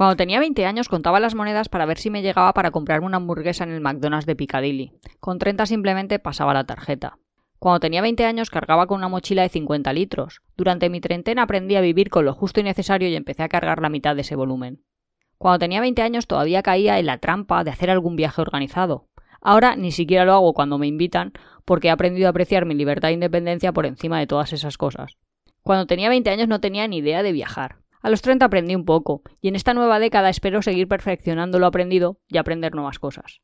Cuando tenía 20 años contaba las monedas para ver si me llegaba para comprarme una hamburguesa en el McDonald's de Piccadilly. Con 30 simplemente pasaba la tarjeta. Cuando tenía 20 años cargaba con una mochila de 50 litros. Durante mi treintena aprendí a vivir con lo justo y necesario y empecé a cargar la mitad de ese volumen. Cuando tenía 20 años todavía caía en la trampa de hacer algún viaje organizado. Ahora ni siquiera lo hago cuando me invitan porque he aprendido a apreciar mi libertad e independencia por encima de todas esas cosas. Cuando tenía 20 años no tenía ni idea de viajar. A los 30 aprendí un poco, y en esta nueva década espero seguir perfeccionando lo aprendido y aprender nuevas cosas.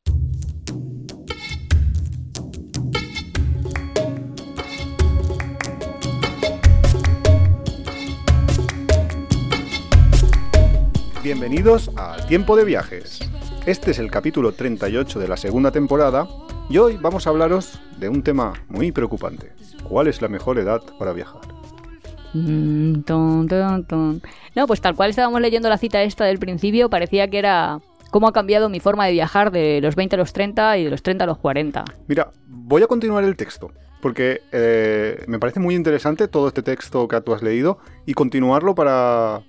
Bienvenidos a Tiempo de Viajes. Este es el capítulo 38 de la segunda temporada y hoy vamos a hablaros de un tema muy preocupante. ¿Cuál es la mejor edad para viajar? Mm, no, pues tal cual estábamos leyendo la cita esta del principio, parecía que era cómo ha cambiado mi forma de viajar de los 20 a los 30 y de los 30 a los 40. Mira, voy a continuar el texto, porque eh, me parece muy interesante todo este texto que tú has leído y continuarlo para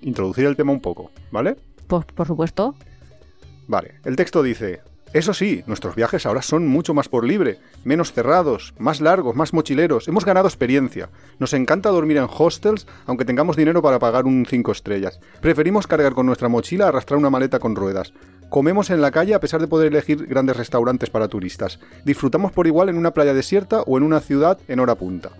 introducir el tema un poco, ¿vale? Pues por supuesto. Vale, el texto dice, eso sí, nuestros viajes ahora son mucho más por libre, menos cerrados, más largos, más mochileros. Hemos ganado experiencia. Nos encanta dormir en hostels, aunque tengamos dinero para pagar un 5 estrellas. Preferimos cargar con nuestra mochila arrastrar una maleta con ruedas. Comemos en la calle a pesar de poder elegir grandes restaurantes para turistas. Disfrutamos por igual en una playa desierta o en una ciudad en hora punta.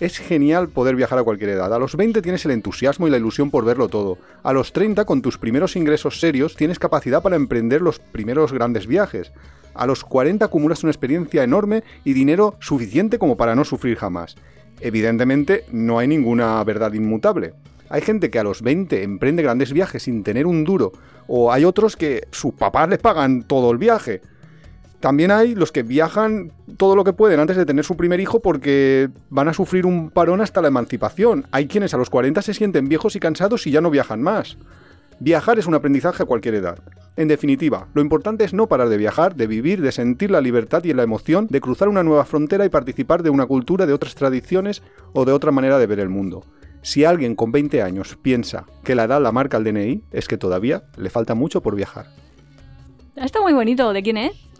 Es genial poder viajar a cualquier edad. A los 20 tienes el entusiasmo y la ilusión por verlo todo. A los 30, con tus primeros ingresos serios, tienes capacidad para emprender los primeros grandes viajes. A los 40 acumulas una experiencia enorme y dinero suficiente como para no sufrir jamás. Evidentemente, no hay ninguna verdad inmutable. Hay gente que a los 20 emprende grandes viajes sin tener un duro, o hay otros que sus papás les pagan todo el viaje. También hay los que viajan todo lo que pueden antes de tener su primer hijo porque van a sufrir un parón hasta la emancipación. Hay quienes a los 40 se sienten viejos y cansados y ya no viajan más. Viajar es un aprendizaje a cualquier edad. En definitiva, lo importante es no parar de viajar, de vivir, de sentir la libertad y la emoción de cruzar una nueva frontera y participar de una cultura, de otras tradiciones o de otra manera de ver el mundo. Si alguien con 20 años piensa que la edad la marca el DNI, es que todavía le falta mucho por viajar. Está muy bonito. ¿De quién es?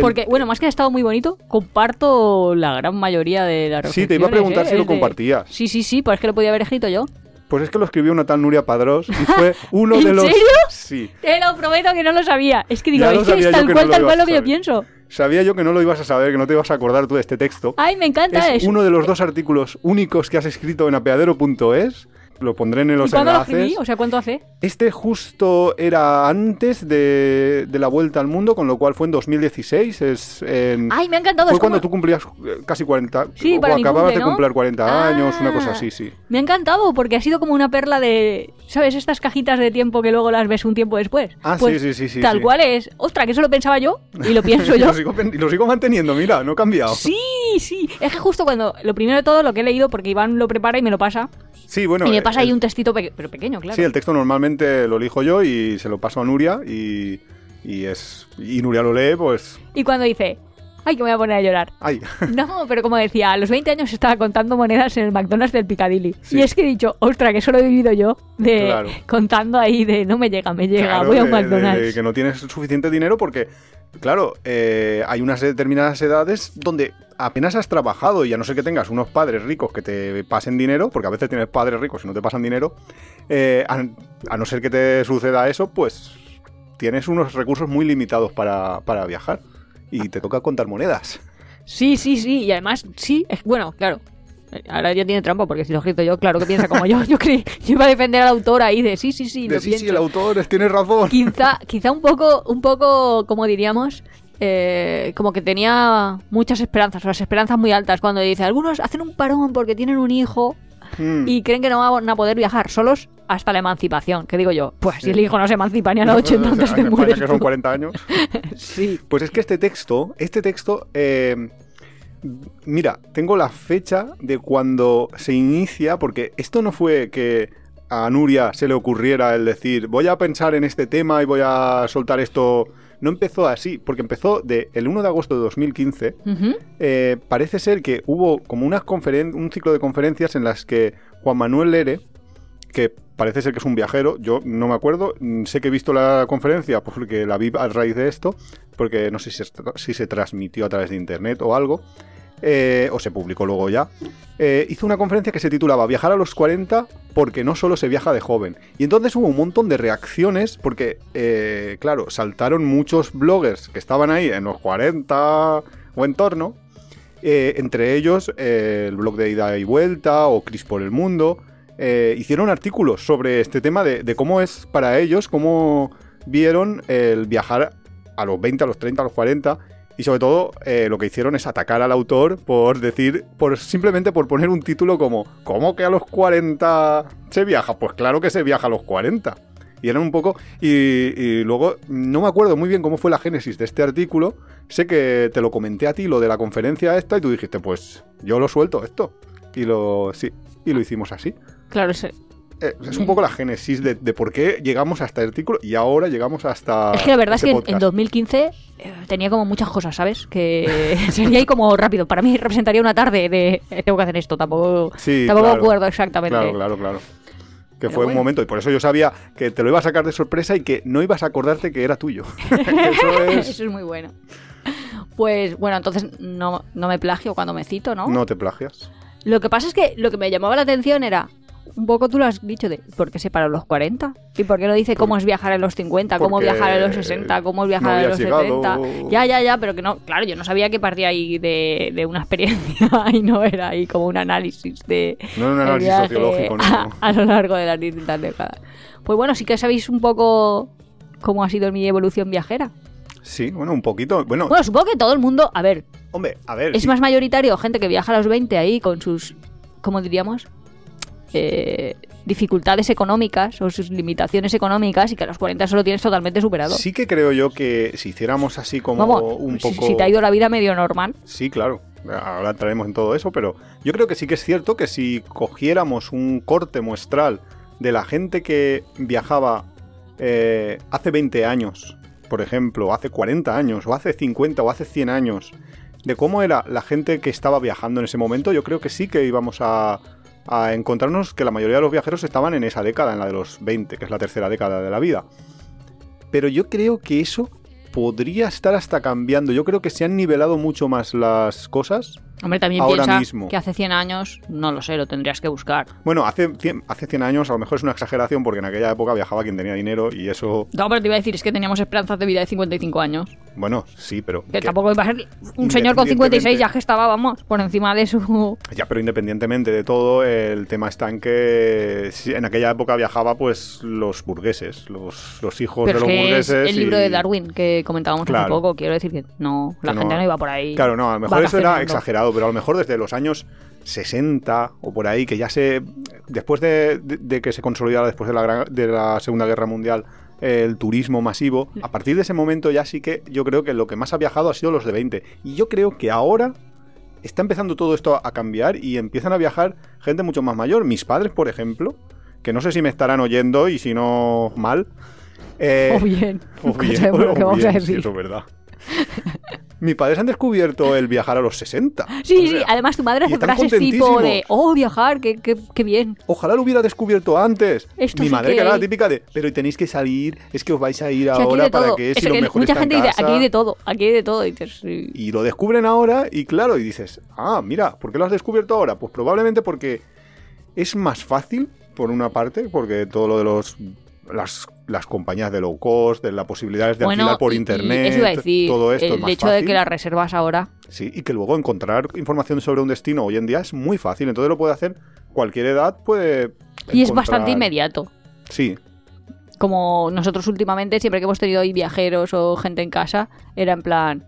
Porque, bueno, más que ha estado muy bonito, comparto la gran mayoría de las Sí, te iba a preguntar ¿eh? si lo compartías. Sí, sí, sí, pues es que lo podía haber escrito yo. Pues es que lo escribió una tal Nuria Padrós y fue uno de los... ¿En serio? Sí. Te lo prometo que no lo sabía. Es que digo, es que es tal cual, tal cual lo que yo pienso. Sabía yo que no lo ibas a saber, que no te ibas a acordar tú de este texto. Ay, me encanta es uno de los dos artículos únicos que has escrito en apeadero.es lo pondré en los ¿Y cuándo enlaces. Lo escribí? O sea, ¿cuánto hace? Este justo era antes de, de, la vuelta al mundo, con lo cual fue en 2016. Es en, Ay, me ha encantado. Fue es cuando como... tú cumplías eh, casi 40. Sí, o para acababas cumple, de ¿no? cumplir 40 ah, años, una cosa así, sí. Me ha encantado porque ha sido como una perla de. ¿Sabes? Estas cajitas de tiempo que luego las ves un tiempo después. Ah, pues, sí, sí, sí, sí. Tal sí. cual es. Ostras, que eso lo pensaba yo y lo pienso y, yo. lo sigo, y lo sigo manteniendo, mira, no he cambiado. Sí, sí. Es que justo cuando. Lo primero de todo, lo que he leído, porque Iván lo prepara y me lo pasa. Sí, bueno. Y me pasa el, ahí un textito, pe pero pequeño, claro. Sí, el texto normalmente lo elijo yo y se lo paso a Nuria y, y es y Nuria lo lee, pues... Y cuando dice, ay, que me voy a poner a llorar. Ay. No, pero como decía, a los 20 años estaba contando monedas en el McDonald's del Piccadilly. Sí. Y es que he dicho, ostras, que eso lo he vivido yo, de Claro. contando ahí de no me llega, me llega, Claro, voy a un de- McDonald's. de que no tienes suficiente dinero porque, claro, eh, hay unas determinadas edades donde apenas has trabajado y a no ser que tengas unos padres ricos que te pasen dinero, porque a veces tienes padres ricos y no te pasan dinero, eh, a, a no ser que te suceda eso, pues tienes unos recursos muy limitados para, para viajar y te toca contar monedas. Sí, sí, sí. Y además, sí, es bueno, claro. Eh, Ahora ya tiene trampa porque si lo he escrito yo, claro que piensa como yo. Yo creí, yo iba a defender al autor ahí de sí, sí, sí, De lo sí, pienso. sí, el autor, tienes razón. Quizá, quizá un poco, un poco, como diríamos, eh, como que tenía muchas esperanzas, o las esperanzas muy altas cuando dice, algunos hacen un parón porque tienen un hijo Mm. y creen que no van a poder viajar solos hasta la emancipación. Que digo yo, pues Sí. si el hijo no se emancipa ni a los 80 antes España, mueres que son tú. 40 años. Sí. Pues es que este texto, este texto, eh, mira, tengo la fecha de cuando se inicia, porque esto no fue que a Nuria se le ocurriera el decir, voy a pensar en este tema y voy a soltar esto. No empezó así, porque empezó de el 1 de agosto de 2015. Ujú. Eh, parece ser que hubo como unas conferen- un ciclo de conferencias en las que Juan Manuel Lere, que parece ser que es un viajero. Yo no me acuerdo. Mm, Sé que he visto la conferencia porque la vi a raíz de esto, porque no sé si se, transmitió a través de internet o algo, eh, o se publicó luego ya. Eh, hizo una conferencia que se titulaba Viajar a los 40 porque no solo se viaja de joven. Y entonces hubo un montón de reacciones porque, eh, claro, saltaron muchos bloggers que estaban ahí en los 40 o en torno. entre ellos el blog de Ida y Vuelta o Cris por el Mundo. Eh, hicieron artículos sobre este tema de, cómo es para ellos, cómo vieron el viajar a los 20, a los 30, a los 40 y sobre todo eh, lo que hicieron es atacar al autor por decir, por simplemente por poner un título como ¿Cómo que a los 40 se viaja? Pues claro que se viaja a los 40. Y eran un poco... Y, y luego no me acuerdo muy bien cómo fue la génesis de este artículo. Sé que te lo comenté a ti, lo de la conferencia esta, y tú dijiste, pues yo lo suelto esto. Y lo... Sí, y lo hicimos así. Claro, ese- Eh, es un poco la génesis de, de por qué llegamos a este artículo y ahora llegamos hasta... Es que la verdad es este que en- en podcast. 2015 eh, tenía como muchas cosas, ¿sabes? Que sería ahí como rápido. Para mí representaría una tarde de eh, tengo que hacer esto. Tampoco, Sí, tampoco claro. acuerdo exactamente. Claro, claro, claro. Que Pero fue un momento, y por eso yo sabía que te lo iba a sacar de sorpresa y que no ibas a acordarte que era tuyo. eso es. Eso es muy bueno. Pues bueno, entonces no, no me plagio cuando me cito, ¿no? No te plagias. Lo que pasa es que lo que me llamaba la atención era, un poco tú lo has dicho, de ¿por qué se para los 40? ¿Y por qué no dice cómo es viajar en los 50, cómo viajar en los 60, cómo es viajar no en los habías 70? llegado. Ya, ya, ya, pero que no, claro, yo no sabía que partía ahí de, de una experiencia y no era ahí como un análisis de... No era un análisis sociológico, no. A, a lo largo de las distintas décadas. Pues bueno, sí que sabéis un poco cómo ha sido mi evolución viajera. Sí, bueno, un poquito. Bueno, Bueno, supongo que todo el mundo, a ver, hombre, a ver. es sí. más mayoritario gente que viaja a los 20 ahí con sus, ¿cómo diríamos? Eh, dificultades económicas o sus limitaciones económicas y que a los 40 solo tienes totalmente superado. Sí que creo yo que si hiciéramos así como Vamos, un si- poco. si, te ha ido la vida medio normal, Sí, claro. Ahora entraremos en todo eso, pero yo creo que sí que es cierto que si cogiéramos un corte muestral de la gente que viajaba eh, hace 20 años, por ejemplo, hace 40 años, o hace 50 o hace 100 años, de cómo era la gente que estaba viajando en ese momento, yo creo que sí que íbamos a, a encontrarnos que la mayoría de los viajeros estaban en esa década, en la de los 20, que es la tercera década de la vida. Pero yo creo que eso podría estar hasta cambiando. Yo creo que se han nivelado mucho más las cosas. Hombre, también Ahora piensa mismo. que hace 100 años, no lo sé, lo tendrías que buscar. Bueno, hace 100, hace 100 años a lo mejor es una exageración porque en aquella época viajaba quien tenía dinero y eso, No, pero te iba a decir, es que teníamos esperanzas de vida de 55 años. bueno, sí, pero... Que que- tampoco iba a ser un señor con 56 ya que estaba, vamos, por encima de su... Ya, pero independientemente de todo, el tema está en que en aquella época viajaba pues los burgueses, los, los hijos Pero de los burgueses. el libro y- de Darwin que comentábamos hace Claro. poco. Quiero decir que no, la Que gente no- no iba por ahí. Claro, no, a lo mejor eso era vacacionando. Pero a lo mejor desde los años 60 o por ahí, que ya se. Después de, de- de que se consolidara después de la, de la Segunda Guerra Mundial el turismo masivo, a partir de ese momento ya sí que yo creo que lo que más ha viajado ha sido los de 20. Y yo creo que ahora está empezando todo esto a cambiar y empiezan a viajar gente mucho más mayor. Mis padres, por ejemplo, que no sé si me estarán oyendo y si no mal. eh, O bien. o bien, o eso es verdad. Mis padres han descubierto el viajar a los 60. Sí, O sí, además tu madre hace frases tipo de, oh, viajar, qué, qué, qué bien. Ojalá lo hubiera descubierto antes. Esto Mi sí madre que era la típica de, pero tenéis que salir, es que os vais a ir ahora para que Eso si lo que mejor mucha está en gente dice, casa". aquí hay de todo, aquí hay de todo. Y sí. Y lo descubren ahora y claro, y dices, ah, mira, ¿por qué lo has descubierto ahora? Pues probablemente porque es más fácil, por una parte, porque todo lo de los las, las compañías de low cost, de las posibilidades de bueno, alquilar por y- y internet, decir, todo esto el es más hecho fácil. de que las reservas ahora Sí, y que luego encontrar información sobre un destino hoy en día es muy fácil, entonces lo puede hacer cualquier edad, puede... y es bastante inmediato. Sí, Como nosotros últimamente, siempre que hemos tenido ahí viajeros o gente en casa, era en plan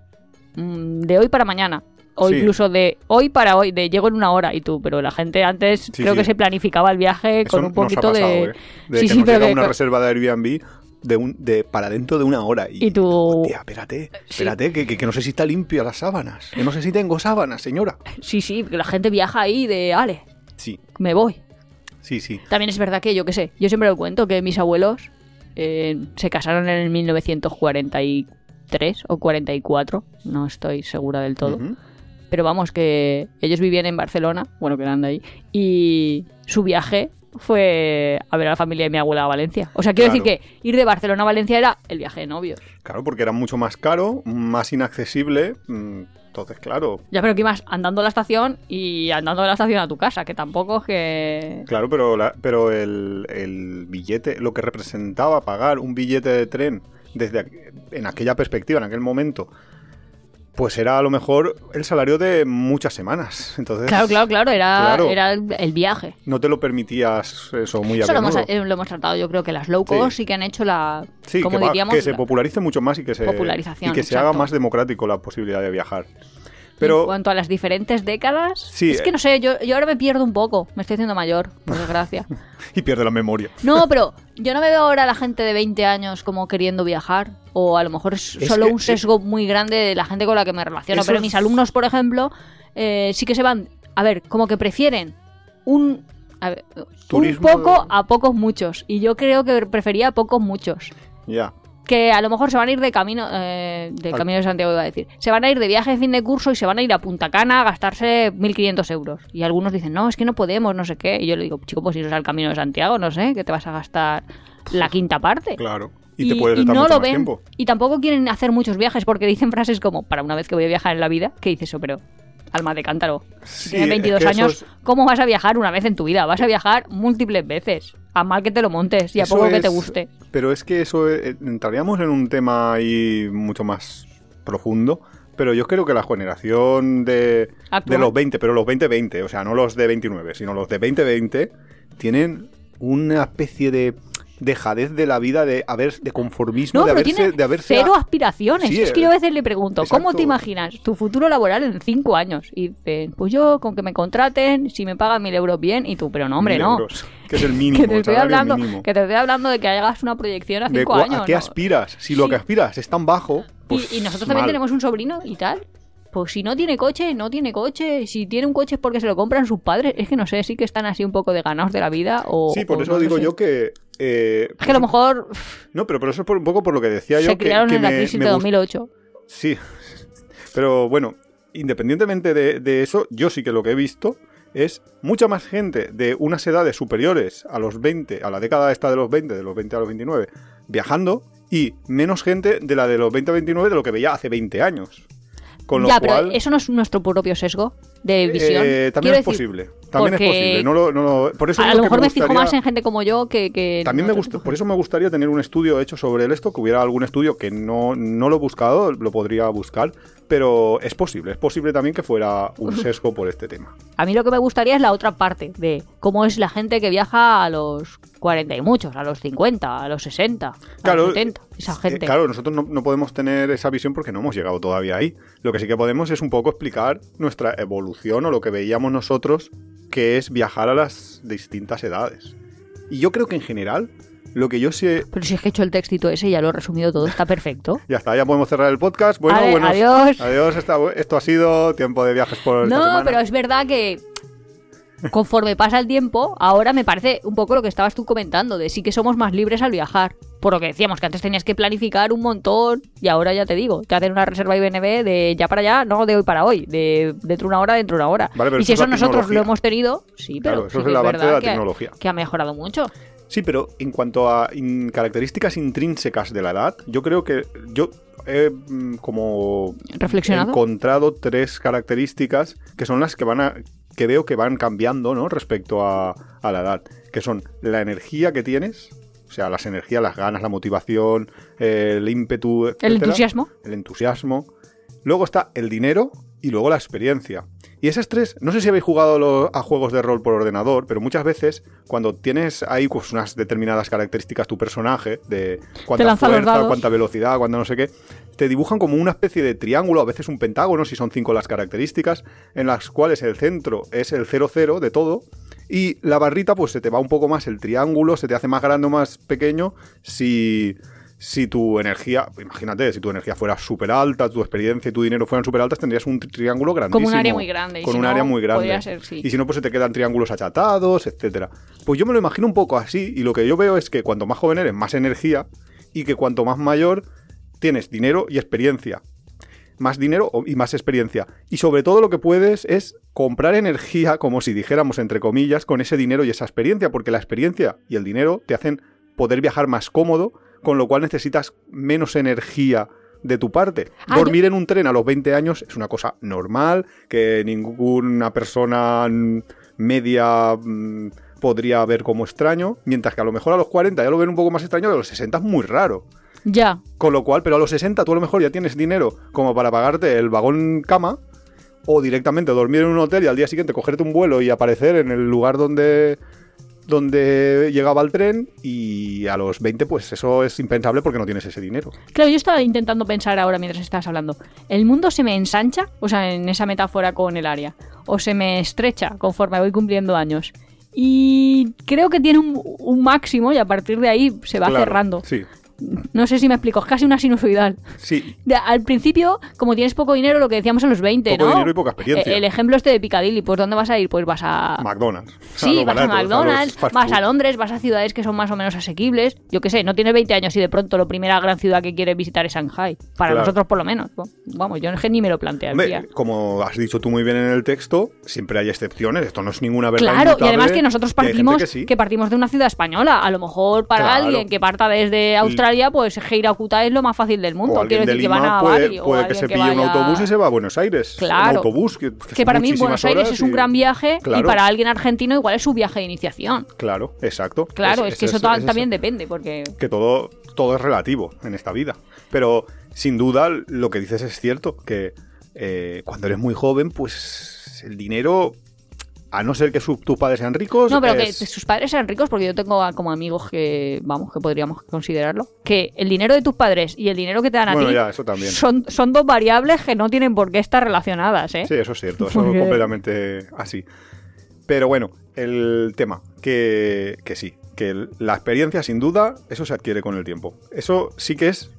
mm, de hoy para mañana. O Sí. incluso de hoy para hoy, de llego en una hora y tú, pero la gente antes creo sí. que se planificaba el viaje eso con un nos ha poquito pasado, de... ¿eh? De Sí, que sí, nos pero que- una reserva de Airbnb de un, de, para dentro de una hora. Y, Y tú- Hostia, espérate, espérate, que, que- que no sé si está limpia las sábanas. Que no sé si tengo sábanas, señora. Sí, sí, que la gente viaja ahí de, ale, Sí, me voy. sí, sí. También es verdad que, yo qué sé, yo siempre lo cuento, que mis abuelos eh, se casaron en el 1943 o 44, no estoy segura del todo. Ujú. Pero vamos, que ellos vivían en Barcelona, bueno, que eran de ahí, y su viaje, fue a ver a la familia de mi abuela a Valencia. O sea, quiero Claro. decir que ir de Barcelona a Valencia era el viaje de novios. Claro, porque era mucho más caro, más inaccesible. mm, Entonces, claro, Ya, pero que ibas andando a la estación y andando de la estación a tu casa, que tampoco es que... Claro, pero, la- pero el, el billete, lo que representaba pagar un billete de tren desde en aquella perspectiva, en aquel momento, pues era a lo mejor el salario de muchas semanas. Entonces, Claro, claro, claro, era, Claro. era el, viaje. no te lo permitías eso muy a Eso lo hemos, menudo. eh, lo hemos tratado, yo creo que las low cost Sí. sí, que han hecho la... Sí, como que, va- que se la- popularice mucho más y que se, y que se exacto. haga más democrático la posibilidad de viajar. En Pero cuanto a las diferentes décadas, Sí, es que no sé, yo, yo ahora me pierdo un poco, me estoy haciendo mayor, por desgracia. y pierde la memoria. No, pero yo no me veo ahora a la gente de 20 años como queriendo viajar, o a lo mejor es, Es solo que- un sesgo muy grande de la gente con la que me relaciono, pero mis alumnos, por ejemplo, eh, sí que se van, a ver, como que prefieren un... a ver, Turismo un poco de- a pocos muchos. Y yo creo que prefería a pocos muchos. Ya. Que a lo mejor se van a ir de camino eh, de Al- camino de Santiago iba a decir. Se van a ir de viaje de fin de curso y se van a ir a Punta Cana a gastarse 1.500 euros. Y algunos dicen no es que no podemos no sé qué y yo le digo chico pues es al camino de Santiago no sé que te vas a gastar la quinta parte Claro. Y, te puedes y no mucho lo más ven. tiempo. y tampoco quieren hacer muchos viajes porque dicen frases como para una vez que voy a viajar en la vida que dices eso pero alma de cántaro si Sí, tienes es 22 que eso años es- ¿cómo vas a viajar una vez en tu vida? vas a viajar múltiples veces a mal que te lo montes y a Eso poco que te guste Pero es que eso eh, entraríamos en un tema ahí mucho más profundo. Pero yo creo que la generación de, de los 20, pero los 20-20, o sea, no los de 29, sino los de 20-20, tienen una especie de dejadez de la vida, de haber, de conformismo, No, de haberse, tiene de haberse cero aspiraciones. Sí, es que eh, yo a veces le pregunto, ¿cómo te imaginas tu futuro laboral en cinco años? Y dicen, pues yo con que me contraten, si me pagan mil euros bien, y tú, pero no, hombre, mil no. euros, que es el mínimo, Que te, estoy hablando, mínimo. que te estoy hablando de que hagas una proyección a cinco años. ¿A qué ¿no? aspiras? Si lo que aspiras es tan bajo, Y- pues y, nosotros también tenemos un sobrino y tal. Pues si no tiene coche, no tiene coche. Si tiene un coche es porque se lo compran sus padres. Es que no sé, sí que están así un poco de ganados de la vida. O, Sí, por o eso no digo sé. yo que... eh, Es que a lo mejor No, pero, pero eso es por, un poco por lo que decía yo. se que- criaron que en la me- crisis me de gust- 2008. Sí, pero bueno, independientemente de, de eso, yo sí que lo que he visto es mucha más gente de unas edades superiores a los 20, a la década esta de los 20, de los 20 a los 29, viajando, y menos gente de la de los 20 a 29 de lo que veía hace 20 años. Con lo ya, cual, pero eso no es nuestro propio sesgo de visión. eh, también Quiero es decir, posible. También es posible. No lo, no lo- por eso a lo que mejor me, me fijo más en gente como yo que... que También me gusta, por eso me gustaría tener un estudio hecho sobre el esto, que hubiera algún estudio que no, no lo he buscado, lo podría buscar, pero es posible, es posible también que fuera un sesgo por este tema. A mí lo que me gustaría es la otra parte de cómo es la gente que viaja a los 40 y muchos, a los 50, a los 60, a los 70. Esa eh, gente. claro, nosotros no, no podemos tener esa visión porque no hemos llegado todavía ahí. Lo que sí que podemos es un poco explicar nuestra evolución o lo que veíamos nosotros, que es viajar a las distintas edades. Y yo creo que en general, lo que yo sé... Pero si es que he hecho el textito ese, ya lo he resumido todo, está perfecto. Ya está, ya podemos cerrar el podcast. Bueno, Vale, buenos- adiós. Adiós, esta- esto ha sido tiempo de viajes por esta No, semana. pero es verdad que conforme pasa el tiempo, ahora me parece un poco lo que estabas tú comentando, de sí que somos más libres al viajar. Por lo que decíamos, que antes tenías que planificar un montón y ahora ya te digo, te hacen una reserva IBNB de ya para allá, no de hoy para hoy, de dentro de una hora, dentro de una hora. Vale, y si eso es nosotros lo hemos tenido, sí, pero Claro, eso sí es que el avance de la que ha- que ha mejorado mucho. Sí, pero en cuanto a in- características intrínsecas de la edad, yo creo que yo he mm, como Reflexionado. encontrado tres características que son las que van a que veo que van cambiando, ¿no? Respecto a, a la edad, que son la energía que tienes, o sea, las energías, las ganas, la motivación, eh, el ímpetu, El entusiasmo. el entusiasmo. Luego está el dinero y luego la experiencia. Y esas tres, no sé si habéis jugado a juegos de rol por ordenador, pero muchas veces cuando tienes ahí pues, unas determinadas características tu personaje, de cuánta fuerza, cuánta velocidad, cuánta no sé qué, te dibujan como una especie de triángulo, a veces un pentágono, si son cinco las características, en las cuales el centro es el 0,0 de todo. Y la barrita, pues se te va un poco más el triángulo, se te hace más grande o más pequeño si, si tu energía, imagínate, si tu energía fuera súper alta, tu experiencia y tu dinero fueran súper altas, tendrías un tri- triángulo grandísimo. Como un área muy grande, Con si un no, área muy grande. ser, sí. Y si no, pues se te quedan triángulos achatados, etcétera. Pues yo me lo imagino un poco así, y lo que yo veo es que cuanto más joven eres, más energía, y que cuanto más mayor, tienes dinero y experiencia. más dinero y más experiencia. Y sobre todo lo que puedes es comprar energía, como si dijéramos entre comillas, con ese dinero y esa experiencia, porque la experiencia y el dinero te hacen poder viajar más cómodo, con lo cual necesitas menos energía de tu parte. Ah, Dormir en un tren a los 20 años es una cosa normal, que ninguna persona media mm, podría ver como extraño, mientras que a lo mejor a los 40 ya lo ven un poco más extraño, a los 60 es muy raro. Ya. Con lo cual, pero a los 60 tú a lo mejor ya tienes dinero como para pagarte el vagón cama o directamente dormir en un hotel y al día siguiente cogerte un vuelo y aparecer en el lugar donde donde llegaba el tren y a los 20 pues eso es impensable porque no tienes ese dinero. Claro, yo estaba intentando pensar ahora mientras estabas hablando. ¿El mundo se me ensancha? O sea, en esa metáfora con el área. ¿O se me estrecha conforme voy cumpliendo años? Y creo que tiene un, un máximo y a partir de ahí se va Claro, cerrando. Sí, No sé si me explico, es casi una sinusoidal. sí. De- al principio, como tienes poco dinero, lo que decíamos a los 20, Poco ¿no? dinero y poca experiencia. Eh, El ejemplo este de Piccadilly, pues ¿dónde vas a ir? Pues vas a... McDonald's. Sí, vas a McDonald's, vas a. Londres, vas a ciudades que son más o menos asequibles. Yo qué sé, no tienes 20 años y de pronto la primera gran ciudad que quieres visitar es Shanghai. Para Claro. nosotros por lo menos. Vamos, yo ni me lo plantearía. Hombre, como has dicho tú muy bien en el texto, siempre hay excepciones. Esto no es ninguna verdad. Claro, y además que nosotros partimos que sí. que partimos de una ciudad española. A lo mejor para Claro. alguien que parta desde Australia, pues Geiracuta es lo más fácil del mundo. O Quiero de decir que van a puede, Bali o puede que se que pille un autobús y se va a Buenos Aires. Claro. Un autobús que, Que para mí Buenos Aires es un y- gran viaje y para alguien argentino igual es su viaje de iniciación. Claro, exacto. Claro, es, que es- eso. también depende, porque que todo, todo es relativo en esta vida. Pero sin duda lo que dices es cierto, que eh, cuando eres muy joven, pues el dinero, a no ser que tus padres sean ricos, No, pero es- que sus padres sean ricos, porque yo tengo a- como amigos que, vamos, que podríamos considerarlo, que el dinero de tus padres y el dinero que te dan a ti ya, eso también. son, son dos variables que no tienen por qué estar relacionadas, ¿eh? Sí, eso es cierto, eso es completamente así. Pero bueno, el tema, que, que sí, que la experiencia sin duda, eso se adquiere con el tiempo. Eso sí que es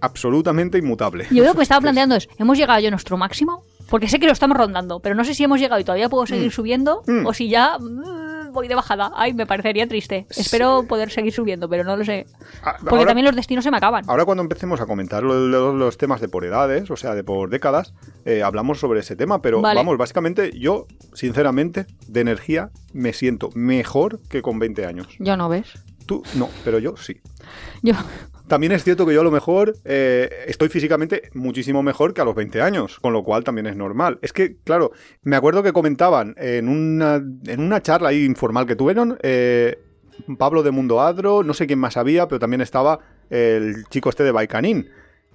absolutamente inmutable. Yo lo que estaba Es- planteando es, ¿hemos llegado ya a nuestro máximo? Porque sé que lo estamos rondando, pero no sé si hemos llegado y todavía puedo seguir subiendo Mm. o si ya mm, voy de bajada. Ay, me parecería triste. Espero poder seguir subiendo, pero no lo sé. Ah, Porque ahora- también los destinos se me acaban. Ahora cuando empecemos a comentar lo- lo- los, temas de por edades, o sea, de por décadas, eh, hablamos sobre ese tema, pero Vale. vamos, básicamente yo, sinceramente, de energía me siento mejor que con 20 años. Yo no ves. Tú no, pero yo sí. Yo, También es cierto que yo a lo mejor eh, estoy físicamente muchísimo mejor que a los 20 años, con lo cual también es normal. Es que, claro, me acuerdo que comentaban en una, en una charla ahí informal que tuvieron, eh, Pablo de Mundo Adro, no sé quién más había, pero también estaba el chico este de Baikanin,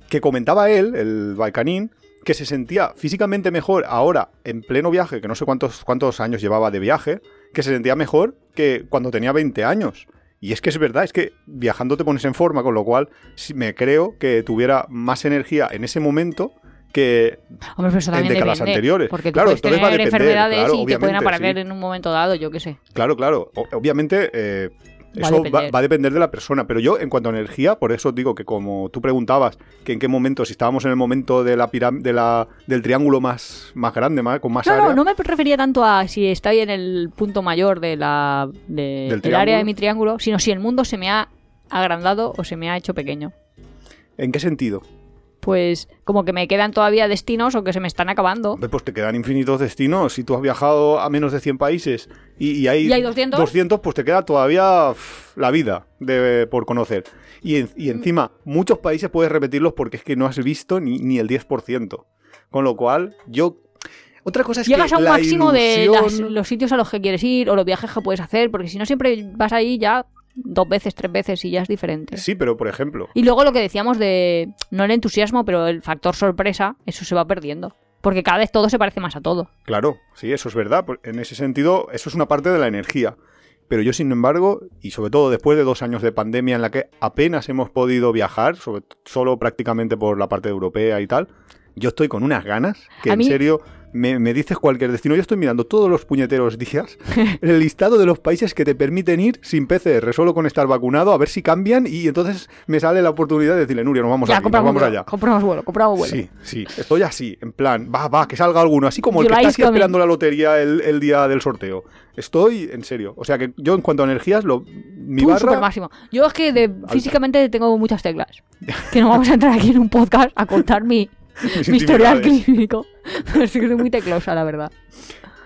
que comentaba él, el Baikanin, que se sentía físicamente mejor ahora en pleno viaje, que no sé cuántos, cuántos años llevaba de viaje, que se sentía mejor que cuando tenía 20 años. Y es que es verdad, es que viajando te pones en forma, con lo cual me creo que tuviera más energía en ese momento que hombre, pero En décadas depende, anteriores. Porque tú Claro, entonces tener va a depender, enfermedades claro, y te pueden aparecer sí. en un momento dado, yo qué sé. Claro, claro. O- obviamente, eh, Va a eso va, a depender de la persona. Pero yo, en cuanto a energía, por eso digo que como tú preguntabas que en qué momento, si estábamos en el momento de la de la, del triángulo más, más grande, más, con más No, área. no, no me refería tanto a si estoy en el punto mayor de la, de- ¿Del área de mi triángulo, sino si el mundo se me ha agrandado o se me ha hecho pequeño. ¿En qué sentido? Pues como que me quedan todavía destinos o que se me están acabando. Pues te quedan infinitos destinos. Si tú has viajado a menos de 100 países y, y hay, ¿Y hay 200? 200, pues te queda todavía la vida de, por conocer. Y, en- y encima, muchos países puedes repetirlos porque es que no has visto ni, ni el 10%. Con lo cual, yo... Otra cosa es Llegas que a un máximo de las- los sitios a los que quieres ir o los viajes que puedes hacer, porque si no siempre vas ahí ya dos veces, tres veces y ya es diferente. Sí, pero por ejemplo, Y luego lo que decíamos de, no el entusiasmo, pero el factor sorpresa, eso se va perdiendo. Porque cada vez todo se parece más a todo. Claro, sí, eso es verdad. En ese sentido, eso es una parte de la energía. Pero yo, sin embargo, y sobre todo después de dos años de pandemia en la que apenas hemos podido viajar, sobre- solo prácticamente por la parte europea y tal, yo estoy con unas ganas que en serio me, me dices cualquier destino. Yo estoy mirando todos los puñeteros días el listado de los países que te permiten ir sin PCR, solo con estar vacunado, a ver si cambian y entonces me sale la oportunidad de decirle, Nuria, nos vamos ya, aquí, nos vamos allá. compramos vuelo, compramos vuelo. Sí, sí, estoy así, en plan, va, va, que salga alguno, así como el que está coming. esperando la lotería el, el día del sorteo. Estoy en serio. O sea que yo en cuanto a energías, lo, mi Tú, barra... máximo. Yo es que de, físicamente tengo muchas teclas. Que no vamos a entrar aquí en un podcast a contar mi, Mi historial clínico. Es que soy muy teclosa, la verdad.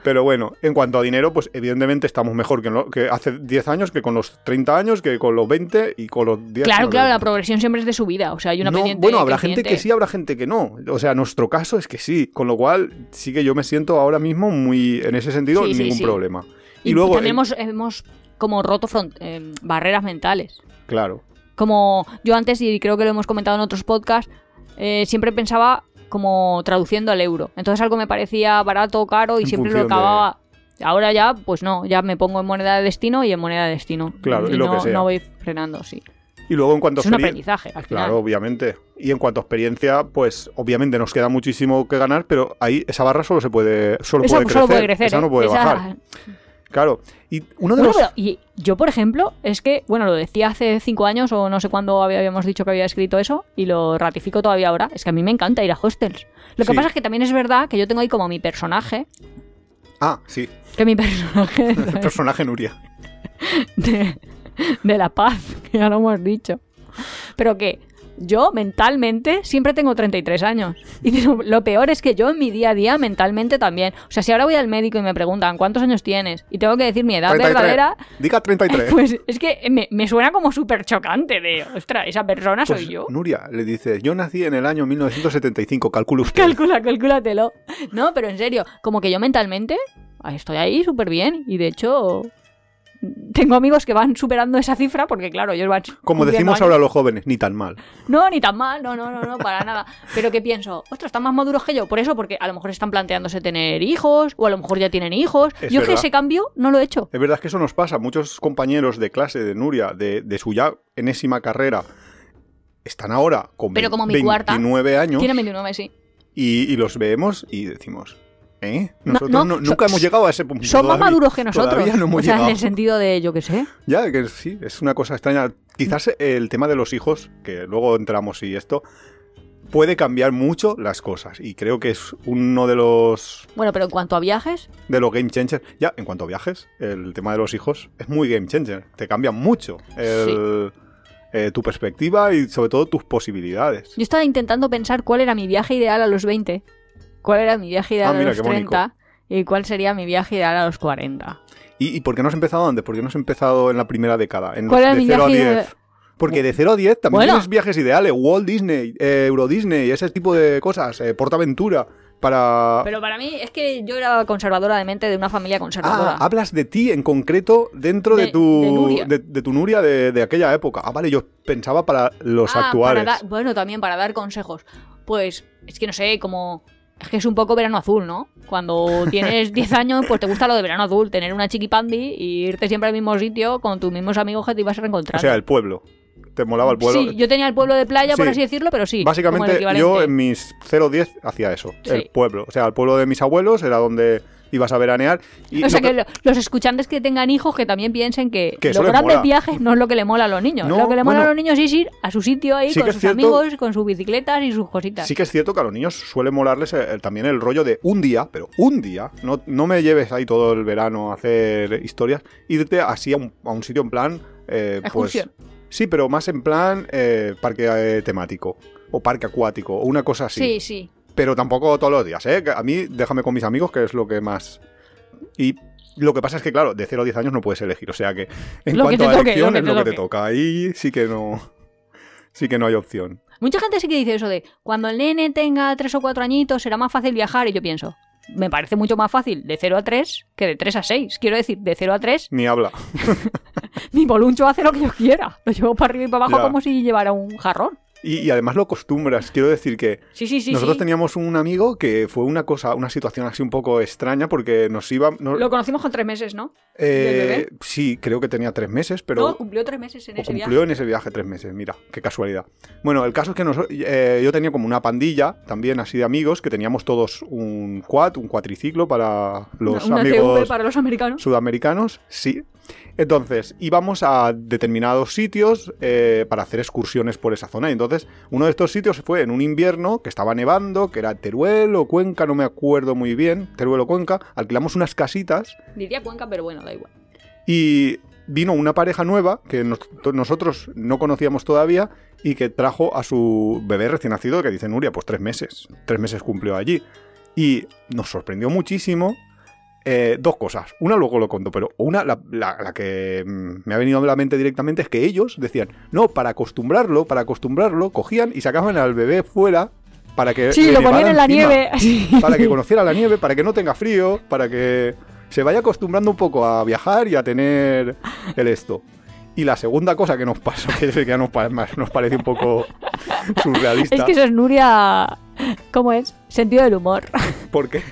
Pero bueno, en cuanto a dinero, pues evidentemente estamos mejor que, lo- que hace 10 años, que con los 30 años, que con los 20 y con los 10. Claro, claro, la 20. progresión siempre es de subida. O sea, hay una No, pendiente bueno, habrá gente que sí, habrá gente que no. O sea, nuestro caso es que sí. Con lo cual, sí que yo me siento ahora mismo muy, en ese sentido, Sí, ningún sí. problema. Y, Y, luego, eh, hemos, hemos como roto front- eh, barreras mentales. claro, Como yo antes, y creo que lo hemos comentado en otros podcasts, eh, siempre pensaba como traduciendo al euro. Entonces algo me parecía barato o caro y En siempre lo de- acababa. Ahora ya, pues no, ya me pongo en moneda de destino y en moneda de destino. Claro, y lo no, que sea. no voy frenando, sí. y luego en cuanto a Es un aprendizaje, al final. Claro, obviamente. Y en cuanto a experiencia, pues obviamente nos queda muchísimo que ganar, pero ahí esa barra solo se puede, solo Eso puede solo crecer, puede crecer. esa ¿eh? no puede Esa- bajar. Claro. Y uno de Bueno, los pero, y yo, por ejemplo, es que, bueno, lo decía hace cinco años o no sé cuándo había- habíamos dicho que había escrito eso y lo ratifico todavía ahora. Es que a mí me encanta ir a hostels. Lo que Sí. pasa es que también es verdad que yo tengo ahí como mi personaje, Ah, sí, que mi personaje el personaje Nuria. de, de la paz, que ya lo hemos dicho. Pero que yo mentalmente siempre tengo 33 años. Y lo, peor es que yo en mi día a día mentalmente también. O sea, si ahora voy al médico y me preguntan cuántos años tienes y tengo que decir mi edad 33. verdadera, Diga 33. pues es que me, me suena como súper chocante de, ostras, esa persona soy Pues, yo. Nuria le dice, yo nací en el año 1975, calcule usted. Calcula, calcúlatelo. No, pero en serio, como que yo mentalmente estoy ahí súper bien y de hecho tengo amigos que van superando esa cifra porque claro, ellos van Como decimos años. ahora los jóvenes, ni tan mal. No, ni tan mal, no, no, no, no, para nada. Pero que pienso, ostras, están más maduros que yo. Por eso, porque a lo mejor están planteándose tener hijos, o a lo mejor ya tienen hijos. Es yo que verdad. ese cambio no lo he hecho. Es verdad que eso nos pasa. Muchos compañeros de clase de Nuria, de, de su ya enésima carrera, están ahora con Pero como mi cuarta, 29 años Tiene 29, sí. y, y los vemos y decimos, ¿eh? No, Nosotros no, no- so- nunca hemos llegado a ese punto. Son más maduros que nosotros. Todavía no hemos o sea, llegado. en el sentido de, yo qué sé. Ya, que sí, es una cosa extraña. Quizás el tema de los hijos, que luego entramos y esto, puede cambiar mucho las cosas. Y creo que es uno de los Bueno, pero en cuanto a viajes, de los game changers. Ya, en cuanto a viajes, el tema de los hijos es muy game changer. Te cambia mucho el- eh, tu perspectiva y sobre todo tus posibilidades. yo estaba intentando pensar cuál era mi viaje ideal a los 20, cuál era mi viaje ideal Ah, mira, a los qué bonito. 30 y cuál sería mi viaje ideal a los 40. ¿Y, y por qué no has empezado antes? ¿Por qué no has empezado en la primera década? En ¿Cuál era de mi 0 a viaje 10. Porque de 0 a 10 también Bueno. tienes viajes ideales. Walt Disney, eh, Euro Disney, ese tipo de cosas. Eh, Portaventura. Para. Pero para mí es que yo era conservadora de mente de una familia conservadora. Ah, hablas de ti en concreto dentro de, De- tu de Nuria. de, de tu Nuria de, aquella época. Ah, vale, yo pensaba para los Ah, actuales. para bueno, también para dar consejos. Pues es que no sé, como... Es que es un poco verano azul, ¿no? Cuando tienes 10 años, pues te gusta lo de verano azul, tener una chiquipandi y irte siempre al mismo sitio con tus mismos amigos que te ibas a O reencontrar. sea, el pueblo. Te molaba el pueblo. Sí, yo tenía el pueblo de playa, por Sí. así decirlo, pero sí. Básicamente, yo en mis 0-10 hacía eso. Sí. El pueblo. O sea, el pueblo de mis abuelos era donde ibas a veranear. Y O sea, que lo- los escuchantes que tengan hijos que también piensen que, Que los grandes viajes no es lo que le mola a los niños. No, lo que le mola bueno. a los niños es ir a su sitio ahí Sí con sus cierto- amigos, con sus bicicletas y sus cositas. Sí que es cierto que a los niños suele molarles eh, también el rollo de un día, pero un día, no, no me lleves ahí todo el verano a hacer historias, irte así a un, a un sitio en plan... eh, pues, sí, pero más en plan eh, parque eh, temático o parque acuático o una cosa así. sí, sí. Pero tampoco todos los días, ¿eh? Que A mí déjame con mis amigos, que es lo que más... Y lo que pasa es que, claro, de 0 a 10 años no puedes elegir. O sea que en Lo que cuanto te a toque, elección lo que es lo que te toca. Ahí sí que no... Sí que no hay opción. Mucha gente sí que dice eso de cuando el nene tenga tres o cuatro añitos será más fácil viajar. Y yo pienso, me parece mucho más fácil de 0 a 3 que de 3 a 6. Quiero decir, de 0 a 3, Ni habla. mi boluncho hace lo que yo quiera. Lo llevo para arriba y para abajo Ya. como si llevara un jarrón. Y, y además lo acostumbras. Quiero decir que Sí, sí, sí. nosotros teníamos un amigo que fue una cosa, una situación así un poco extraña porque nos iba... Lo conocimos con tres meses, ¿no? eh, sí, creo que tenía tres meses, pero... no, cumplió tres meses en ese cumplió viaje. en ese viaje tres meses, mira, qué casualidad. Bueno, el caso es que nos- eh, yo tenía como una pandilla, también así de amigos, que teníamos todos un quad, un cuatriciclo para los Una amigos TV para los americanos. sudamericanos, sí. Entonces, íbamos a determinados sitios eh, para hacer excursiones por esa zona. Y entonces, uno de estos sitios fue en un invierno que estaba nevando, que era Teruel o Cuenca, no me acuerdo muy bien, Teruel o Cuenca. Alquilamos unas casitas Diría Cuenca, pero bueno, da igual. y vino una pareja nueva que nos- nosotros no conocíamos todavía y que trajo a su bebé recién nacido, que dice Nuria, pues tres meses. Tres meses cumplió allí. Y nos sorprendió muchísimo eh, dos cosas. Una luego lo conto, pero una, la, la- la que mm, me ha venido a la mente directamente es que ellos decían, no, para acostumbrarlo, para acostumbrarlo, cogían y sacaban al bebé fuera para que... Sí, lo ponían en la encima, nieve. Para que conociera la nieve, para que no tenga frío, para que se vaya acostumbrando un poco a viajar y a tener el esto. Y la segunda cosa que nos pasó, que ya nos, nos parece un poco surrealista, Es que eso es Nuria. ¿Cómo es? Sentido del humor. porque...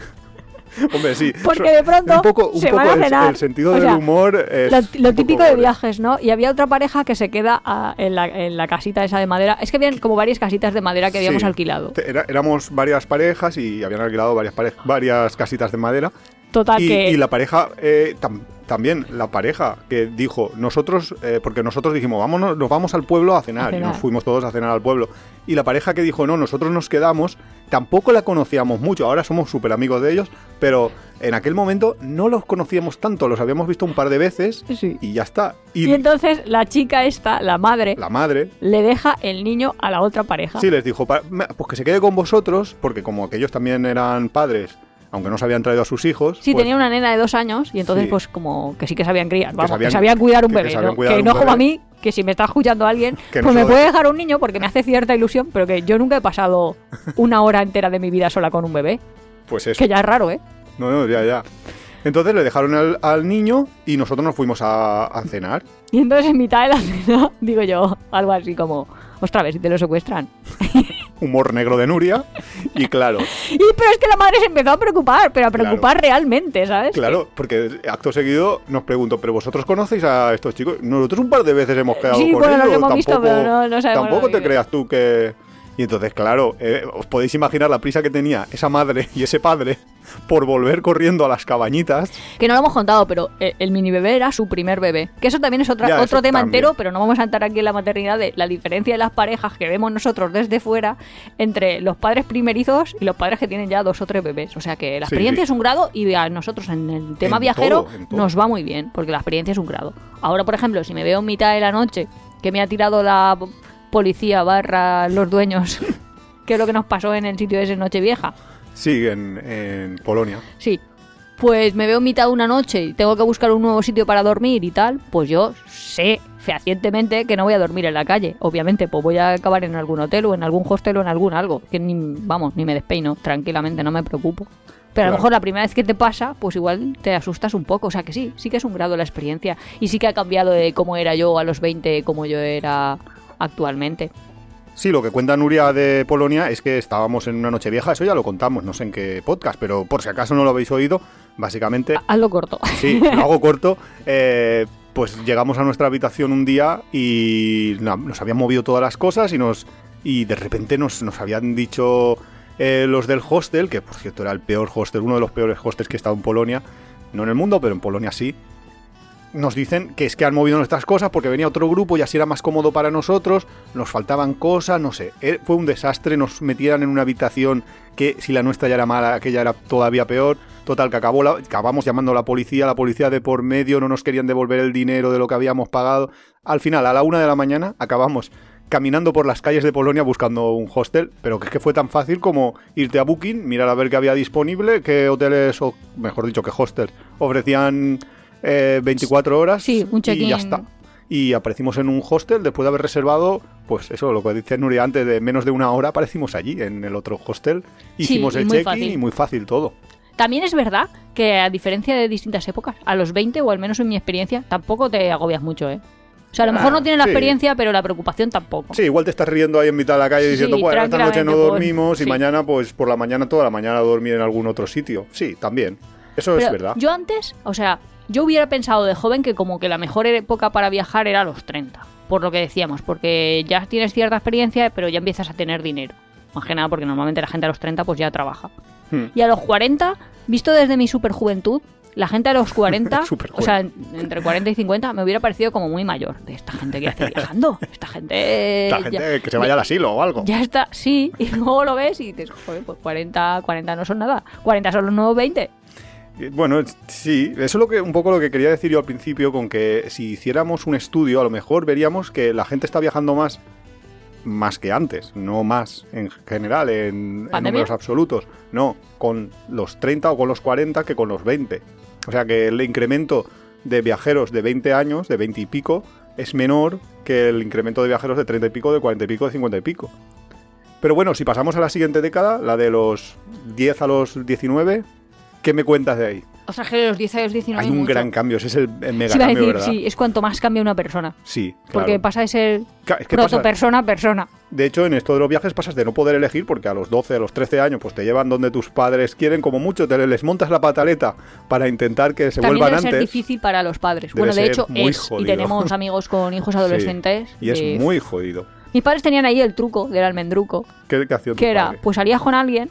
Hombre, sí. Porque de pronto un poco, un se poco van a el, cenar. el sentido O del humor es Lo, poco típico de viajes, ¿no? Y había otra pareja que se queda en, la, en la casita esa de madera. Es que habían como varias casitas de madera que habíamos Sí. alquilado. Era- éramos varias parejas y habían alquilado varias, varias casitas de madera. Total, Y, que. y la pareja, eh, tam- también la pareja que dijo, nosotros, eh, porque nosotros dijimos, vámonos, nos vamos al pueblo a cenar, A y nos fuimos todos a cenar al pueblo. Y la pareja que dijo, no, nosotros nos quedamos, tampoco la conocíamos mucho, ahora somos súper amigos de ellos, pero en aquel momento no los conocíamos tanto, los habíamos visto un par de veces Sí. y ya está. Y, Y entonces la chica esta, la madre, la madre, le deja el niño a la otra pareja. Sí, les dijo, "Pa- me- pues que se quede con vosotros, porque como que ellos también eran padres, aunque no se habían traído a sus hijos. Sí, pues, tenía una nena de dos años y entonces Sí. pues como que sí que sabían criar, vamos, que sabían- sabían, cuidar un que bebé, sabían ¿no? cuidar que un no como a mí, que si me está escuchando alguien, Que no pues me puede dejar un niño porque me hace cierta ilusión, pero que yo nunca he pasado una hora entera de mi vida sola con un bebé, Pues eso. que ya es raro, ¿eh? No, no, ya, ya. Entonces le dejaron al, al niño y nosotros nos fuimos a, a cenar. Y entonces en mitad de la cena digo yo algo así como, ostras, a ver si te lo secuestran. Humor negro de Nuria. Y claro, Y pero es que la madre se empezó a preocupar, pero a Claro. preocupar realmente, ¿sabes? claro, porque acto seguido nos preguntó, ¿pero vosotros conocéis a estos chicos? Nosotros un par de veces hemos quedado Sí, con bueno, los ellos. hemos visto, tampoco, pero no- no sabemos Tampoco lo te creas tú que... Y entonces, claro, eh, os podéis imaginar la prisa que tenía esa madre y ese padre por volver corriendo a las cabañitas. Que no lo hemos contado, pero eh, el mini bebé era su primer bebé. Que eso también es otra, Ya, otro tema también. entero, pero no vamos a entrar aquí en la maternidad de la diferencia de las parejas que vemos nosotros desde fuera entre los padres primerizos y los padres que tienen ya dos o tres bebés. O sea que la experiencia sí. es un grado y a nosotros en el tema En viajero todo, en todo. nos va muy bien, porque la experiencia es un grado. Ahora, por ejemplo, si me veo en mitad de la noche que me ha tirado la policía barra los dueños, que es lo que nos pasó en el sitio ese Nochevieja. Sí, en, en Polonia. Sí. Pues me veo mitad de una noche y tengo que buscar un nuevo sitio para dormir y tal, pues yo sé fehacientemente que no voy a dormir en la calle. Obviamente, pues voy a acabar en algún hotel o en algún hostel o en algún algo. Que ni, vamos, ni me despeino, tranquilamente, no me preocupo. Pero a Claro. lo mejor la primera vez que te pasa, pues igual te asustas un poco. O sea que sí, sí que es un grado la experiencia. Y sí que ha cambiado de cómo era yo a los 20, como yo era actualmente. Sí, lo que cuenta Nuria de Polonia es que estábamos en una noche vieja, eso ya lo contamos, no sé en qué podcast, pero por si acaso no lo habéis oído, básicamente, Hazlo corto. sí, lo hago corto, eh, pues llegamos a nuestra habitación un día y nos habían movido todas las cosas y nos y de repente nos, nos habían dicho eh, los del hostel, que por cierto era el peor hostel, uno de los peores hostels que he estado en Polonia, no en el mundo, pero en Polonia sí, nos dicen que es que han movido nuestras cosas porque venía otro grupo y así era más cómodo para nosotros, nos faltaban cosas, no sé, eh, fue un desastre, nos metieran en una habitación que si la nuestra ya era mala, aquella era todavía peor, total que acabó la- acabamos llamando a la policía, la policía de por medio no nos querían devolver el dinero de lo que habíamos pagado, al final a la una de la mañana acabamos caminando por las calles de Polonia buscando un hostel, pero que es que fue tan fácil como irte a Booking, mirar a ver qué había disponible, qué hoteles, o mejor dicho, qué hostels ofrecían eh, 24 horas Sí, un y ya está. Y aparecimos en un hostel después de haber reservado, pues eso, lo que dice Nuria antes, de menos de una hora aparecimos allí, en el otro hostel. Hicimos el check-in y muy fácil todo. También es verdad que a diferencia de distintas épocas, a los 20 o al menos en mi experiencia, tampoco te agobias mucho, ¿eh? O sea, a lo mejor Ah, no tienes la sí. experiencia, pero la preocupación tampoco. Sí, igual te estás riendo ahí en mitad de la calle Sí, diciendo, bueno, esta noche no dormimos y mañana, pues por la mañana, toda la mañana dormir en algún otro sitio. Sí, también. Eso Pero es verdad. Yo antes, o sea, yo hubiera pensado de joven que como que la mejor época para viajar era los 30, por lo que decíamos, porque ya tienes cierta experiencia, pero ya empiezas a tener dinero. Más que nada porque normalmente la gente a los 30 pues ya trabaja. Hmm. Y a los 40, visto desde mi superjuventud, la gente a los 40, Superjoven. o sea, en- entre 40 y 50, me hubiera parecido como muy mayor. De esta gente que hace viajando. Esta gente. Ya- gente que se vaya al asilo o algo. ya está, sí, y luego lo ves y dices, joder, pues 40, 40 no son nada. 40 son los nuevos 20. Eh, Bueno, sí, eso es lo que, un poco lo que quería decir yo al principio, con que si hiciéramos un estudio, a lo mejor veríamos que la gente está viajando más, más que antes, no más en general, en, en números absolutos. No, con los 30 o con los 40 que con los 20. O sea que el incremento de viajeros de 20 años, de 20 y pico, es menor que el incremento de viajeros de 30 y pico, de 40 y pico, de 50 y pico. Pero bueno, si pasamos a la siguiente década, la de los 10 a los 19, ¿qué me cuentas de ahí? O sea, que de los 10 a los 19 Hay un mucho. gran cambio, ese es el, el mega Sí, cambio, decir, ¿verdad? sí, es cuanto más cambia una persona. Sí, Porque pasa de ser es que pasa- protopersona a persona. De hecho, en esto de los viajes pasas de no poder elegir porque a los 12, a los 13 años, pues te llevan donde tus padres quieren, como mucho, te les montas la pataleta para intentar que se También vuelvan debe antes. difícil para los padres. Debe bueno, de hecho es. jodido. Y tenemos amigos con hijos adolescentes. Y es muy jodido. Mis padres tenían ahí el truco del almendruco. ¿Qué, qué Que era, padre? pues salías con alguien,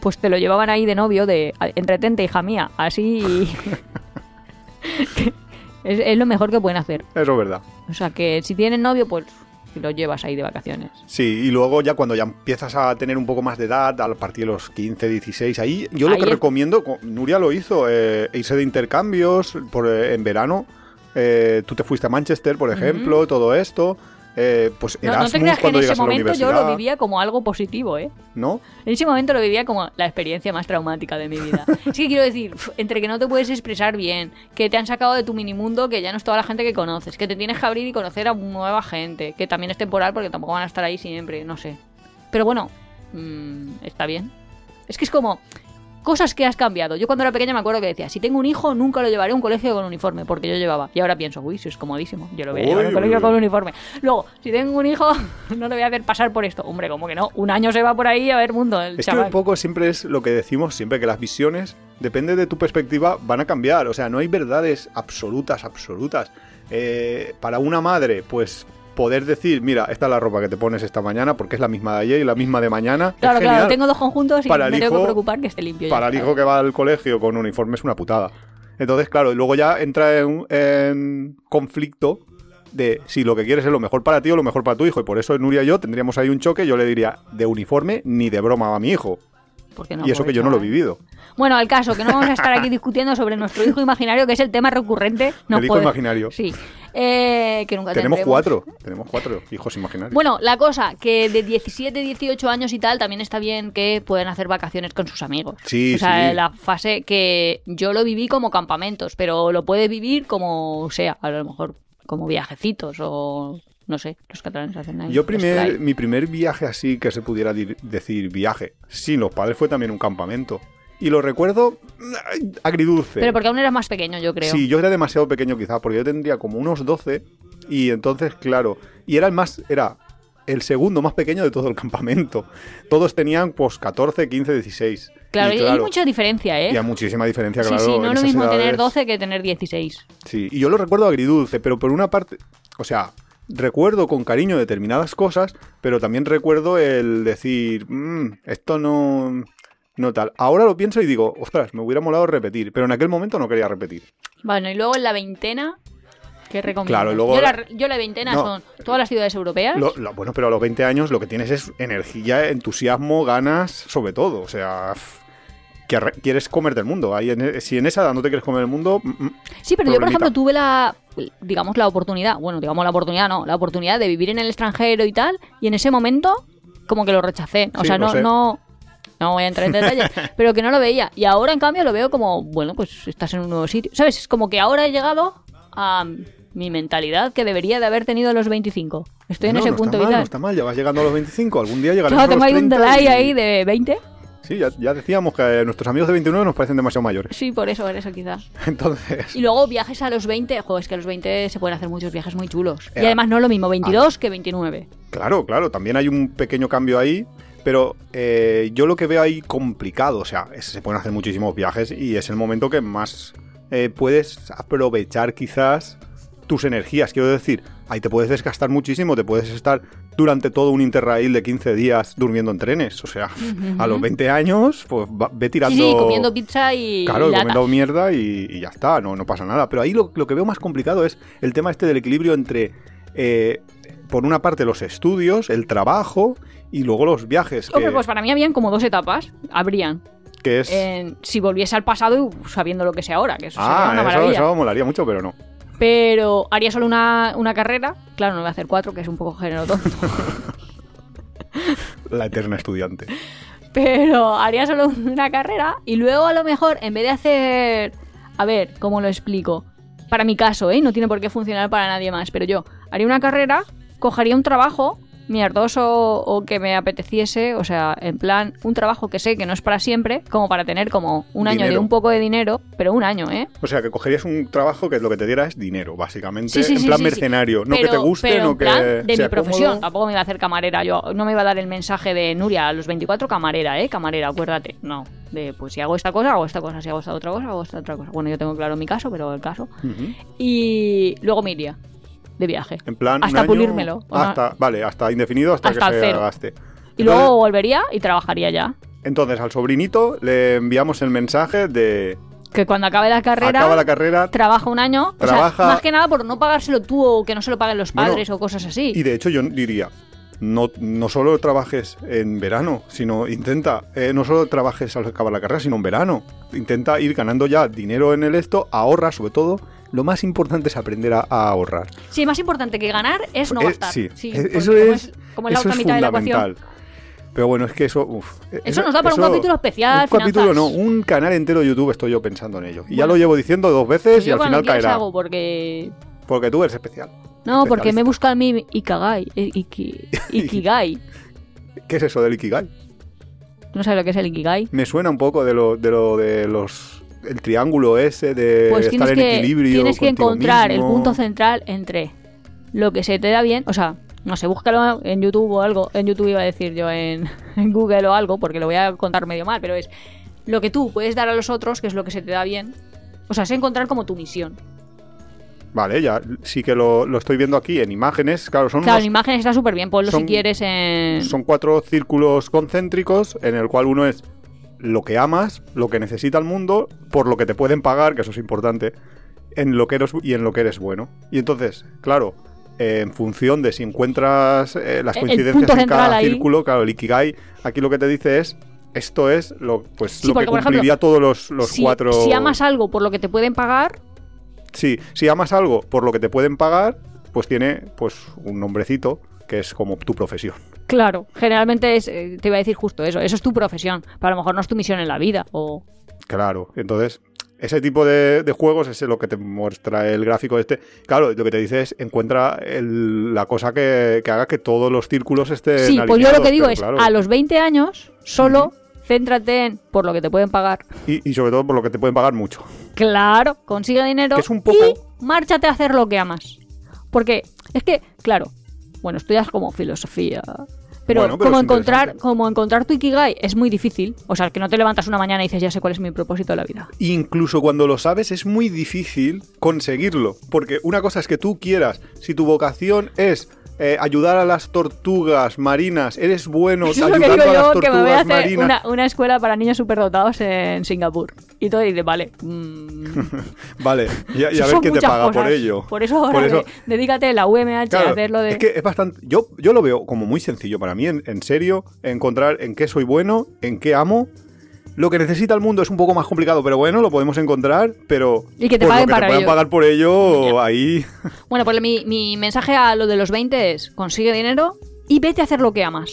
pues te lo llevaban ahí de novio, de "A- entretente, hija mía. Así. es, es lo mejor que pueden hacer. Eso es verdad. O sea que si tienen novio, pues lo llevas ahí de vacaciones. Sí, y luego ya cuando ya empiezas a tener un poco más de edad, a partir de los 15, 16, ahí yo lo Ahí que es- recomiendo, co- Nuria lo hizo, eh, irse de intercambios por, eh, en verano. eh, tú te fuiste a Manchester, por ejemplo, todo esto. Eh, pues No, no Erasmus te creas que en ese momento yo lo vivía como algo positivo, ¿eh? ¿No? En ese momento lo vivía como la experiencia más traumática de mi vida. Es que quiero decir, entre que no te puedes expresar bien, que te han sacado de tu minimundo, que ya no es toda la gente que conoces, que te tienes que abrir y conocer a nueva gente, que también es temporal porque tampoco van a estar ahí siempre, no sé. Pero bueno, mm, está bien. Es que es como cosas que has cambiado. Yo cuando era pequeña me acuerdo que decía, si tengo un hijo nunca lo llevaré a un colegio con uniforme, porque yo llevaba. Y ahora pienso, uy, eso es comodísimo, yo lo voy a llevar a un colegio con uniforme. Luego, si tengo un hijo, no lo voy a hacer pasar por esto. Hombre, como que no, un año se va por ahí a ver mundo el Es que un poco siempre es lo que decimos siempre, que las visiones, depende de tu perspectiva, van a cambiar. O sea, no hay verdades absolutas, absolutas. Eh, para una madre, pues poder decir, mira, esta es la ropa que te pones esta mañana porque es la misma de ayer y la misma de mañana. Claro, claro, tengo dos conjuntos y Para me tengo que preocupar que esté limpio. Para el hijo que va al colegio con uniforme es una putada. Entonces, claro, y luego ya entra en, en conflicto de si lo que quieres es lo mejor para ti o lo mejor para tu hijo. Y por eso Nuria y yo tendríamos ahí un choque. Yo le diría, de uniforme ni de broma a mi hijo. No, y eso que yo no lo he vivido. Bueno, al caso, que no vamos a estar aquí discutiendo sobre nuestro hijo imaginario, que es el tema recurrente. No el hijo puede- imaginario. Sí. Eh, que nunca Tenemos tendremos. cuatro. Tenemos cuatro hijos imaginarios. Bueno, la cosa, que de 17, 18 años y tal, también está bien que puedan hacer vacaciones con sus amigos. Sí, O sea, sí. la fase que yo lo viví como campamentos, pero lo puedes vivir como sea, a lo mejor como viajecitos o no sé, los catalanes hacen ahí. Yo primer, mi primer viaje así que se pudiera decir viaje, sin los padres fue también un campamento. Y lo recuerdo agridulce. Pero porque aún eras más pequeño, yo creo. Sí, yo era demasiado pequeño quizás, porque yo tendría como unos 12 y entonces, claro, y era el más, era el segundo más pequeño de todo el campamento. Todos tenían pues 14, 15, 16. Claro, y, hay mucha diferencia, ¿eh? y hay muchísima diferencia, sí, claro. sí, no en es lo mismo tener edades. 12 que tener 16. Sí, y yo lo recuerdo agridulce, pero por una parte, o sea, recuerdo con cariño determinadas cosas, pero también recuerdo el decir, "Mm, esto no, no tal. Ahora lo pienso y digo, ostras, me hubiera molado repetir, pero en aquel momento no quería repetir. Bueno, y luego en la veintena, ¿qué recomiendas? Claro, luego- yo, la, yo la veintena No. son todas las ciudades europeas. Lo- lo- bueno, pero a los 20 años lo que tienes es energía, entusiasmo, ganas, sobre todo. O sea, que quieres comerte el mundo. Ahí en e- si en esa edad no te quieres comer el mundo, mm, mm, Sí, pero yo, por ejemplo, tuve la, digamos, la oportunidad, bueno, digamos la oportunidad, no, la oportunidad de vivir en el extranjero y tal, y en ese momento, como que lo rechacé. O Sí, sea, no, sé. no, no voy a entrar en detalles, pero que no lo veía. Y ahora, en cambio, lo veo como, bueno, pues estás en un nuevo sitio. ¿Sabes? Es como que ahora he llegado a mi mentalidad que debería de haber tenido a los 25. Estoy en ese no punto está mal, vital. no está mal, ya vas llegando a los 25, algún día llegaremos Claro, a los tengo ahí un 30 delay y- ahí de 20. Sí, ya, ya decíamos que nuestros amigos de 29 nos parecen demasiado mayores. Sí, por eso, por eso quizás. Entonces, Y luego viajes a los 20, joder, es que a los 20 se pueden hacer muchos viajes muy chulos. Y Eh, además no es lo mismo 22 que 29. claro, claro, también hay un pequeño cambio ahí, pero eh, yo lo que veo ahí complicado, o sea, es- se pueden hacer muchísimos viajes y es el momento que más eh, puedes aprovechar quizás tus energías, quiero decir, ahí te puedes desgastar muchísimo, te puedes estar durante todo un interrail de 15 días durmiendo en trenes, o sea, a los 20 años, pues va- ve tirando... Sí, sí, comiendo pizza y Claro, lata. comiendo mierda y, y ya está, no, no pasa nada. Pero ahí lo, lo que veo más complicado es el tema este del equilibrio entre, eh, por una parte, los estudios, el trabajo y luego los viajes. que- Hombre, pues para mí habían como dos etapas. Habrían. Que es... en- si volviese al pasado y sabiendo lo que sé ahora, que eso sería ah, una eso, maravilla. eso molaría mucho, pero no. Pero haría solo una, una carrera. Claro, no voy a hacer cuatro, que es un poco género tonto. La eterna estudiante. Pero haría solo una carrera y luego a lo mejor, en vez de hacer... A ver, ¿cómo lo explico? Para mi caso, ¿eh? No tiene por qué funcionar para nadie más, pero yo haría una carrera, cogería un trabajo mierdoso o que me apeteciese, o sea, en plan, un trabajo que sé que no es para siempre, como para tener como un año de un poco de dinero, pero un año, ¿eh? O sea, que cogerías un trabajo que lo que te diera es dinero, básicamente. Sí, sí, en sí, plan mercenario. No que te guste, pero no en plan que. de sea mi profesión. cómodo. Tampoco me iba a hacer camarera. Yo no me iba a dar el mensaje de Nuria a los 24 camarera, ¿eh? Camarera, acuérdate. No. De pues si hago esta cosa, hago esta cosa. Si hago esta otra cosa, hago esta otra cosa. Bueno, yo tengo claro mi caso, pero el caso. Y luego me iría de viaje. En plan. un Hasta año- pulírmelo. Hasta, vale, hasta indefinido, hasta, Hasta que se cero. gaste. Y Entonces- luego volvería y trabajaría ya. Entonces, al sobrinito le enviamos el mensaje de. Que cuando acabe la carrera. Acaba la carrera. Trabaja un año. o sea, Trabaja- más que nada por no pagárselo tú o que no se lo paguen los Bueno, padres o cosas así. Y de hecho, yo diría. No, no solo trabajes en verano, sino intenta, eh, no solo trabajes al acabar la carrera, sino en verano. Intenta ir ganando ya dinero en el esto, ahorra sobre todo. Lo más importante es aprender a, a ahorrar. Sí, más importante que ganar es no Eh, gastar. sí, Sí, porque eso como es, como es la eso otra es mitad de la ecuación. fundamental. Pero bueno, es que eso. uf, Eso nos da para un capítulo especial, Un capítulo, no, un canal entero de YouTube estoy yo pensando en ello. Y ya lo llevo diciendo dos veces Pues y al final caerá. hago porque Porque tú eres especial. no, porque me busca mi Ikagai, eh, Iki- Ikigai. ¿Qué es eso del Ikigai? ¿No sabes lo que es el Ikigai? Me suena un poco de lo de, lo de los. El triángulo ese de Pues estar en que, equilibrio. tienes que encontrar el punto central entre lo que se te da bien, o sea, no sé, búscalo en YouTube o algo, en YouTube iba a decir yo, en, en Google o algo, porque lo voy a contar medio mal, pero es lo que tú puedes dar a los otros, que es lo que se te da bien. O sea, es encontrar como tu misión. Vale, ya sí que lo, lo estoy viendo aquí en imágenes. Claro, son, Claro, unos- en imágenes está súper bien, ponlo son- si quieres en... son cuatro círculos concéntricos en el cual uno es lo que amas, lo que necesita el mundo, por lo que te pueden pagar, que eso es importante, en lo que eres y en lo que eres bueno. Y entonces, claro, eh, en función de si encuentras eh, las coincidencias en cada ahí. círculo, claro, el Ikigai, aquí lo que te dice es esto es lo pues Sí, lo que ejemplo, cumpliría todos los, los si, cuatro si amas algo por lo que te pueden pagar, Sí, si amas algo por lo que te pueden pagar, pues tiene pues un nombrecito que es como tu profesión. claro, generalmente es, eh, te iba a decir justo eso, eso es tu profesión, pero a lo mejor no es tu misión en la vida, o... Claro, entonces ese tipo de, de juegos es lo que te muestra el gráfico este. Claro, lo que te dice es encuentra el- la cosa que, que haga que todos los círculos estén Sí, pues yo lo que digo es, claro, a los 20 años, solo céntrate en por lo que te pueden pagar. y, y sobre todo por lo que te pueden pagar mucho. Claro, consigue dinero Que es un poco- y márchate a hacer lo que amas. Porque es que, claro, bueno, estudias como filosofía. Pero, Bueno, pero como encontrar como encontrar tu ikigai es muy difícil. O sea, que no te levantas una mañana y dices, ya sé cuál es mi propósito de la vida. Incluso cuando lo sabes es muy difícil conseguirlo. Porque una cosa es que tú quieras, si tu vocación es eh, ayudar a las tortugas marinas, eres bueno Eso es lo que ayudando digo a las yo, que me voy a tortugas hacer marinas. una, una escuela para niños superdotados en Singapur. Y todo dice, vale. mm, Vale, y, a- y a ver quién te paga por cosas. ello. Por eso ahora Por eso- de- dedícate a la UMH Claro, a hacer lo de... Es que es bastante. Yo, yo lo veo como muy sencillo para mí, en, en serio, encontrar en qué soy bueno, en qué amo. Lo que necesita el mundo es un poco más complicado, pero bueno, lo podemos encontrar. Pero Y que te por paguen lo que para te puedan ello. pagar por ello, ahí. Bueno, pues mi, mi mensaje a lo de los 20 es consigue dinero y vete a hacer lo que amas.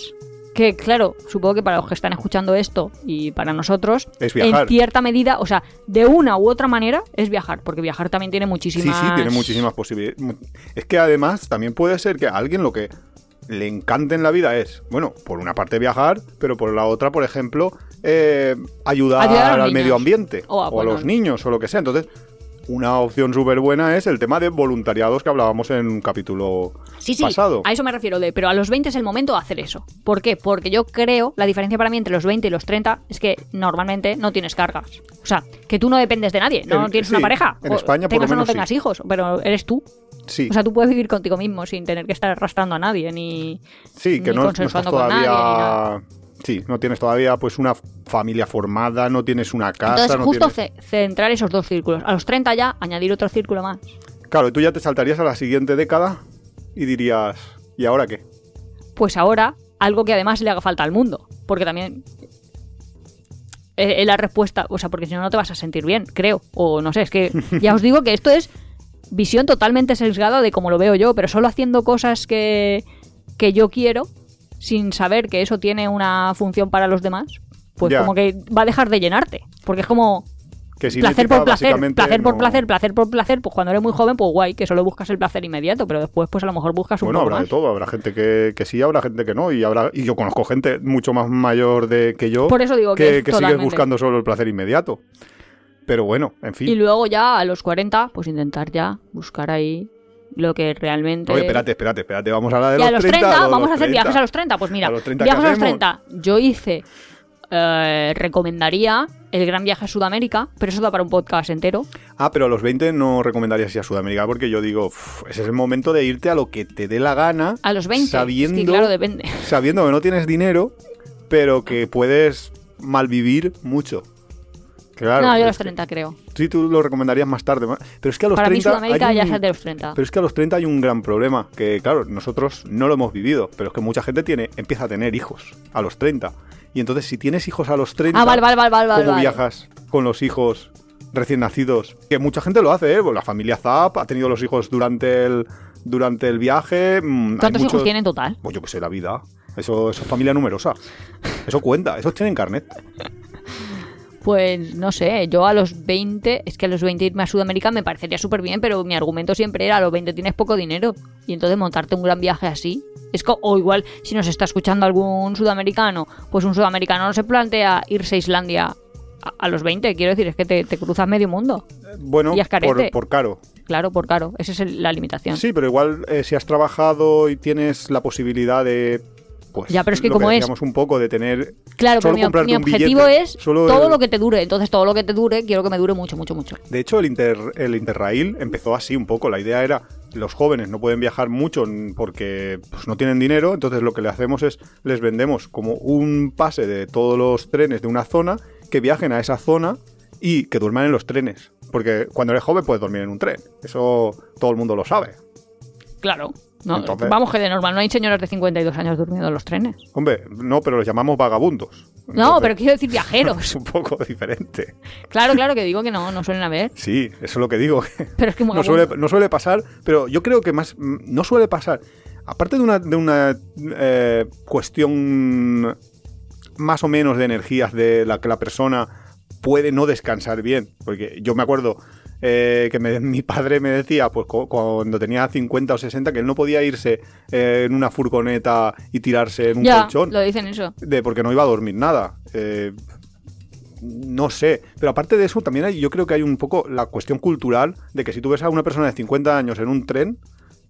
Que claro, supongo que para los que están escuchando esto y para nosotros, Es viajar. en cierta medida, o sea, de una u otra manera es viajar, porque viajar también tiene Sí, muchísimas... sí, tiene muchísimas posibilidades. Es que además también puede ser que a alguien lo que le encante en la vida es, bueno, por una parte viajar, pero por la otra, por ejemplo, eh, ayudar, Ayudar al medio ambiente O a- o a bueno. los niños o lo que sea. Entonces, una opción súper buena es el tema de voluntariados que hablábamos en un capítulo Sí, sí, pasado. a eso me refiero de, pero a los 20 es el momento de hacer eso. ¿Por qué? Porque yo creo, la diferencia para mí entre los 20 y los 30 es que normalmente no tienes cargas. O sea, que tú no dependes de nadie, no En- tienes sí, una pareja. en o España, por lo o no menos, sí. tengas hijos, pero eres tú. Sí, O sea, tú puedes vivir contigo mismo sin tener que estar arrastrando a nadie, ni... sí, que ni no, no estás nadie, todavía... Sí, no tienes todavía pues una familia formada, no tienes una casa, Entonces, no justo tienes... centrar esos dos círculos. A los 30 ya, añadir otro círculo más. Claro, tú ya te saltarías a la siguiente década y dirías, ¿y ahora qué? Pues ahora, algo que además le haga falta al mundo. Porque también... eh, es la respuesta, o sea, porque si no, no te vas a sentir bien, creo. O no sé, es que ya os digo que esto es visión totalmente sesgada de cómo lo veo yo, pero solo haciendo cosas que, que yo quiero, sin saber que eso tiene una función para los demás, pues Ya. como que va a dejar de llenarte. Porque es como Que placer por placer, placer por no- placer, placer por placer, pues cuando eres muy joven, pues guay, que solo buscas el placer inmediato, pero después pues a lo mejor buscas un Bueno, poco habrá de más. todo, habrá gente que, que sí, habrá gente que no, y habrá y yo conozco gente mucho más mayor de que yo Por eso digo que que, que sigue buscando solo el placer inmediato. Pero bueno, en fin. Y luego ya a los 40, pues intentar ya buscar ahí lo que realmente... Oye, espérate, espérate, espérate, vamos a hablar de Y a los los 30, lo de vamos los a hacer 30. viajes a los 30. Pues mira, A los 30, viajes ¿qué a los hacemos? 30. Yo hice, eh, recomendaría el gran viaje a Sudamérica, pero eso da para un podcast entero. Ah, pero a los 20 no recomendarías ir a Sudamérica porque yo digo, "Uf, ese es el momento de irte a lo que te dé la gana. A los 20. Sabiendo, Es que, claro, depende. sabiendo que no tienes dinero, pero que puedes malvivir mucho. Claro. no, yo a los que- 30 creo. Sí, tú lo recomendarías más tarde. Pero es que a los Para mí 30. Sudamérica hay ya es de los 30. Pero es que a los 30 hay un gran problema, que claro, nosotros no lo hemos vivido, pero es que mucha gente tiene, empieza a tener hijos a los 30. Y entonces si tienes hijos a los 30, Ah, vale, vale, vale, vale. ¿cómo viajas con los hijos recién nacidos? Que mucha gente lo hace, ¿eh? Pues la familia Zap ha tenido los hijos durante el, durante el viaje. mm, ¿Cuántos hijos tienen en total? Pues yo que sé, la vida. Eso, eso es familia numerosa. Eso cuenta, esos tienen carnet. Pues no sé, yo a los 20, es que a los 20 irme a Sudamérica me parecería súper bien, pero mi argumento siempre era, a los 20 tienes poco dinero. Y entonces montarte un gran viaje así. Es co- o igual, si nos está escuchando algún sudamericano, pues un sudamericano no se plantea irse a Islandia a, a los 20. Quiero decir, es que te, te cruzas medio mundo. Bueno, Y es por, por caro. Claro, por caro. Esa es la limitación. Sí, pero igual eh, si has trabajado y tienes la posibilidad de. Pues, Ya, pero es que lo como es- decíamos un poco de tener. Claro, pero mi, objetivo billete, es solo todo el- lo que te dure. Entonces, todo lo que te dure, quiero que me dure mucho, mucho, mucho. De hecho, el, inter, el Interrail empezó así un poco. La idea era, los jóvenes no pueden viajar mucho porque pues, no tienen dinero, entonces lo que le hacemos es, les vendemos como un pase de todos los trenes de una zona, que viajen a esa zona y que duerman en los trenes. Porque cuando eres joven puedes dormir en un tren. Eso todo el mundo lo sabe. Claro. No, Entonces- Vamos que de normal no hay señoras de 52 años durmiendo en los trenes. Hombre, no, pero los llamamos vagabundos. No, pero quiero decir Es viajeros. un poco diferente. Claro, claro que digo que no, no suelen haber. Sí, eso es lo que digo. Pero es que no, suele, no suele pasar, pero yo creo que más. mm, No suele pasar. Aparte de una, de una eh, cuestión más o menos de energías de la que la persona puede no descansar bien. Porque yo me acuerdo eh, que me- mi padre me decía, pues cu- cuando tenía 50 o 60, que él no podía irse eh, en una furgoneta y tirarse en un Ya, colchón. lo dicen eso. de porque no iba a dormir nada. Eh, no sé, pero aparte de eso también hay, yo creo que hay un poco la cuestión cultural de que si tú ves a una persona de 50 años en un tren,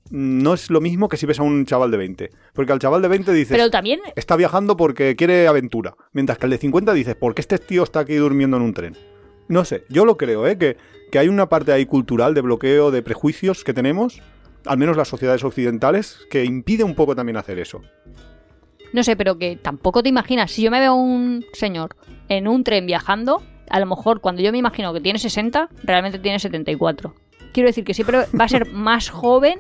no es lo mismo que si ves a un chaval de 20. Porque al chaval de 20 dices, Pero también, está viajando porque quiere aventura. Mientras que al de 50 dices, ¿por qué este tío está aquí durmiendo en un tren? No sé, yo lo creo, ¿eh? Que, que hay una parte ahí cultural de bloqueo, de prejuicios que tenemos, al menos las sociedades occidentales, que impide un poco también hacer eso. no sé, pero que tampoco te imaginas. Si yo me veo a un señor en un tren viajando, a lo mejor cuando yo me imagino que tiene 60, realmente tiene 74. Quiero decir que siempre va a ser más joven.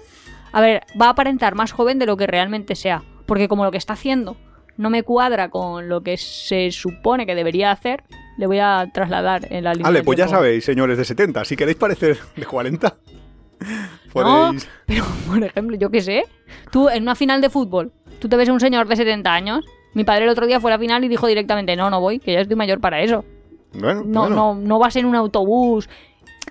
A ver, va a aparentar más joven de lo que realmente sea. Porque como lo que está haciendo no me cuadra con lo que se supone que debería hacer, le voy a trasladar en la línea. Vale, pues ya sabéis, señores de 70, si queréis parecer de 40, No, pero por ejemplo, yo qué sé, tú en una final de fútbol, tú te ves a un señor de 70 años. Mi padre el otro día fue a la final y dijo directamente, no, no voy, que ya estoy mayor para eso. Bueno, No, bueno. no, no vas en un autobús.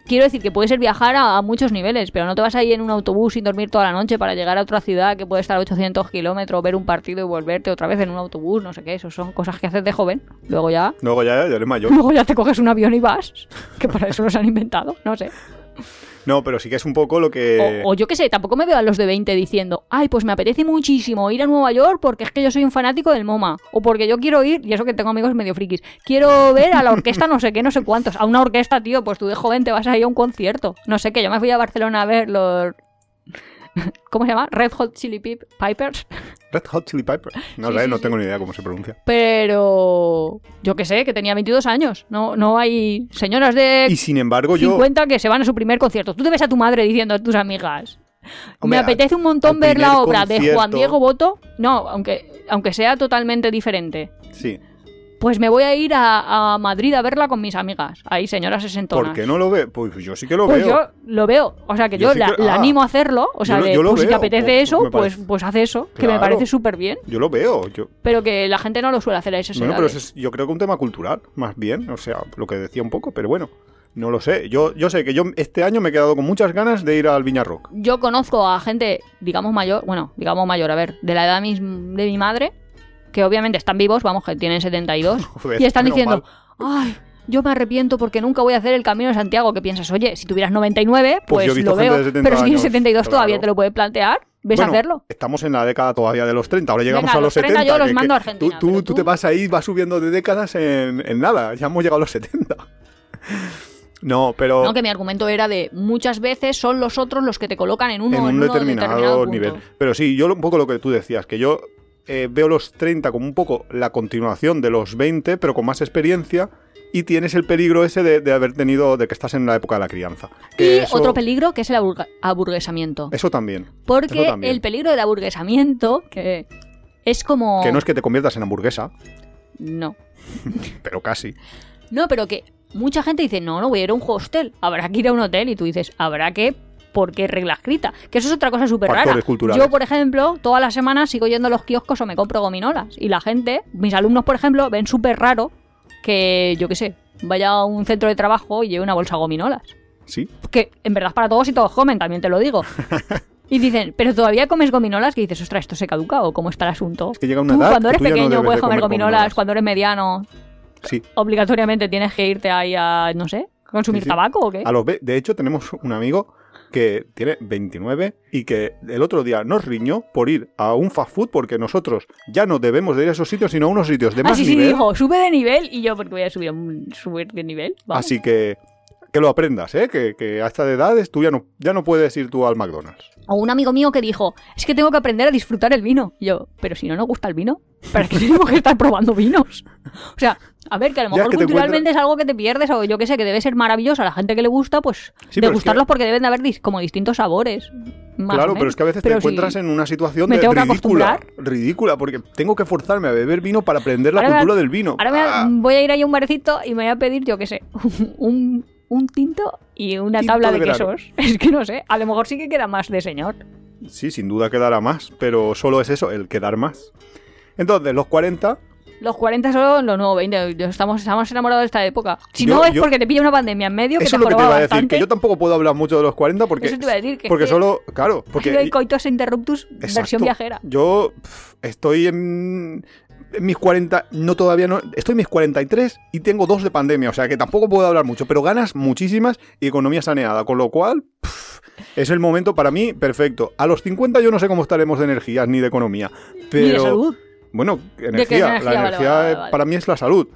Quiero decir que puede ser viajar a, a muchos niveles, pero no te vas a ir en un autobús sin dormir toda la noche para llegar a otra ciudad que puede estar a 800 kilómetros, ver un partido y volverte otra vez en un autobús, no sé qué. Eso son cosas que haces de joven. Luego ya, Luego ya, ya eres mayor. luego ya te coges un avión y vas, que para eso los han inventado, no sé. No, pero sí que es un poco lo que... O, yo qué sé, tampoco me veo a los de 20 diciendo, ay, pues me apetece muchísimo ir a Nueva York porque es que yo soy un fanático del MoMA. O porque yo quiero ir, y eso que tengo amigos medio frikis, quiero ver a la orquesta no sé qué, no sé cuántos. A una orquesta, tío, pues tú de joven te vas a ir a un concierto. No sé, que yo me fui a Barcelona a ver los... ¿Cómo se llama? Red Hot Chili Pip- Pipers. Red Hot Chili Pepper. No Sí, sé, sí, no sí. tengo ni idea cómo se pronuncia. Pero yo qué sé, que tenía 22 años. No, no hay señoras de Y sin embargo yo... 50 que se van a su primer concierto. Tú te ves a tu madre diciendo a tus amigas. Hombre, me apetece un montón ver la obra de Juan Diego Boto. No, aunque, aunque sea totalmente diferente. Sí. Pues me voy a ir a, a Madrid a verla con mis amigas. Ahí, señoras sesentonas. ¿Por qué no lo ve? Pues yo sí que lo Pues veo. yo lo veo. O sea, que Yo yo, sí la, que- la ah. animo a hacerlo. O sea, Yo yo lo pues si te apetece pues, eso, pues, pues haz eso. Que me parece súper bien. Yo lo veo. Yo... Pero que la gente no lo suele hacer a esas Bueno, pero eso es- yo creo que un tema cultural, más bien. O sea, lo que decía un poco, pero bueno. No lo sé. Yo, yo sé que yo este año me he quedado con muchas ganas de ir al Viña Rock. Yo conozco a gente, digamos mayor, bueno, digamos mayor, a ver, de la edad de mi madre, que obviamente están vivos, vamos, que tienen 72, Joder, y están diciendo, mal. ay, yo me arrepiento porque nunca voy a hacer el camino de Santiago. Que piensas, oye, si tuvieras 99, Pues pues, lo veo. 70 Pero si tienes años, 72 todavía claro. te lo puedes plantear. ¿Ves Bueno, a hacerlo? Estamos en la década todavía de los 30, ahora llegamos Venga, a los, los 30 70. yo los que- mando a Argentina, Tú, tú, te vas ahí, vas subiendo de décadas en, en nada, ya hemos llegado a los 70. No, pero No, que mi argumento era de muchas veces son los otros los que te colocan en uno en un uno determinado, punto. nivel. Pero sí, yo un poco lo que tú decías, que yo eh, veo los 30 como un poco la continuación de los 20, pero con más experiencia. Y tienes el peligro ese de, de haber tenido, de que estás en la época de la crianza. Y Que eso- otro peligro que es el aburguesamiento. Eso también. Porque eso también. el peligro del aburguesamiento, que es como... Que no es que te conviertas en hamburguesa, No. pero casi. No, pero que mucha gente dice, no, no voy a ir a un hostel, habrá que ir a un hotel. Y tú dices, habrá que, porque regla escrita. Que eso es otra cosa súper rara. Culturales. Yo, por ejemplo, todas las semanas sigo yendo a los kioscos o me compro gominolas. Y la gente, mis alumnos, por ejemplo, ven súper raro que, yo qué sé, vaya a un centro de trabajo y lleve una bolsa de gominolas. Sí. Que en verdad es para todos y todos comen, también te lo digo. Y dicen, pero todavía comes gominolas, que dices, ostras, esto se caduca o cómo está el asunto. Es que llega una Tú edad cuando eres tú ya no pequeño puedes de comer comer gominolas, gominolas. cuando eres mediano Sí. obligatoriamente tienes que irte ahí a, no sé, consumir Sí, sí. tabaco o qué. A los de hecho, tenemos un amigo que tiene 29 y que el otro día nos riñó por ir a un fast food porque nosotros ya no debemos de ir a esos sitios, sino a unos sitios de Ah, más sí, sí, nivel. dijo, sube de nivel y yo, porque voy a subir, un- subir de nivel. Vamos. Así que que lo aprendas, ¿eh? Que, que a esta edad tú ya no, ya no puedes ir tú al McDonald's. O un amigo mío que dijo, es que tengo que aprender a disfrutar el vino. Y yo, pero si no nos gusta el vino, ¿para qué tenemos que estar probando vinos? O sea, a ver, que a lo mejor culturalmente es algo que te pierdes o yo que sé, que debe ser maravilloso a la gente que le gusta, pues Sí, de pero es gustarlos que- porque deben de haber dis- como distintos sabores. más claro, pero es que a veces Pero te si- encuentras en una situación de ridícula. Ridícula, porque tengo que forzarme a beber vino para aprender la Ahora cultura del vino. Ahora me- Ah, voy a ir ahí a un barecito y me voy a pedir, yo qué sé, un, un tinto y una Tinto tabla de quesos. Es que no sé, a lo mejor sí que queda más de señor. Sí, sin duda quedará más, pero solo es eso, el quedar más. Entonces, los 40 Los 40 son los nuevos 20. Yo Estamos, estamos enamorados de esta época. Si Yo- no es yo- porque te pilla una pandemia en medio que Eso te es lo que te iba a decir, que yo tampoco puedo hablar mucho de los 40 porque, Eso te iba a decir, que es porque que solo, claro, porque el coitus interruptus versión viajera. Yo estoy en mis 40, no todavía no, estoy en mis 43 y tengo dos de pandemia, o sea que tampoco puedo hablar mucho, pero ganas muchísimas y economía saneada, con lo cual pf, es el momento para mí perfecto. A los 50 yo no sé cómo estaremos de energías ni de economía, pero Ni de salud. bueno, energía, energía? la energía vale, vale. para mí es la salud.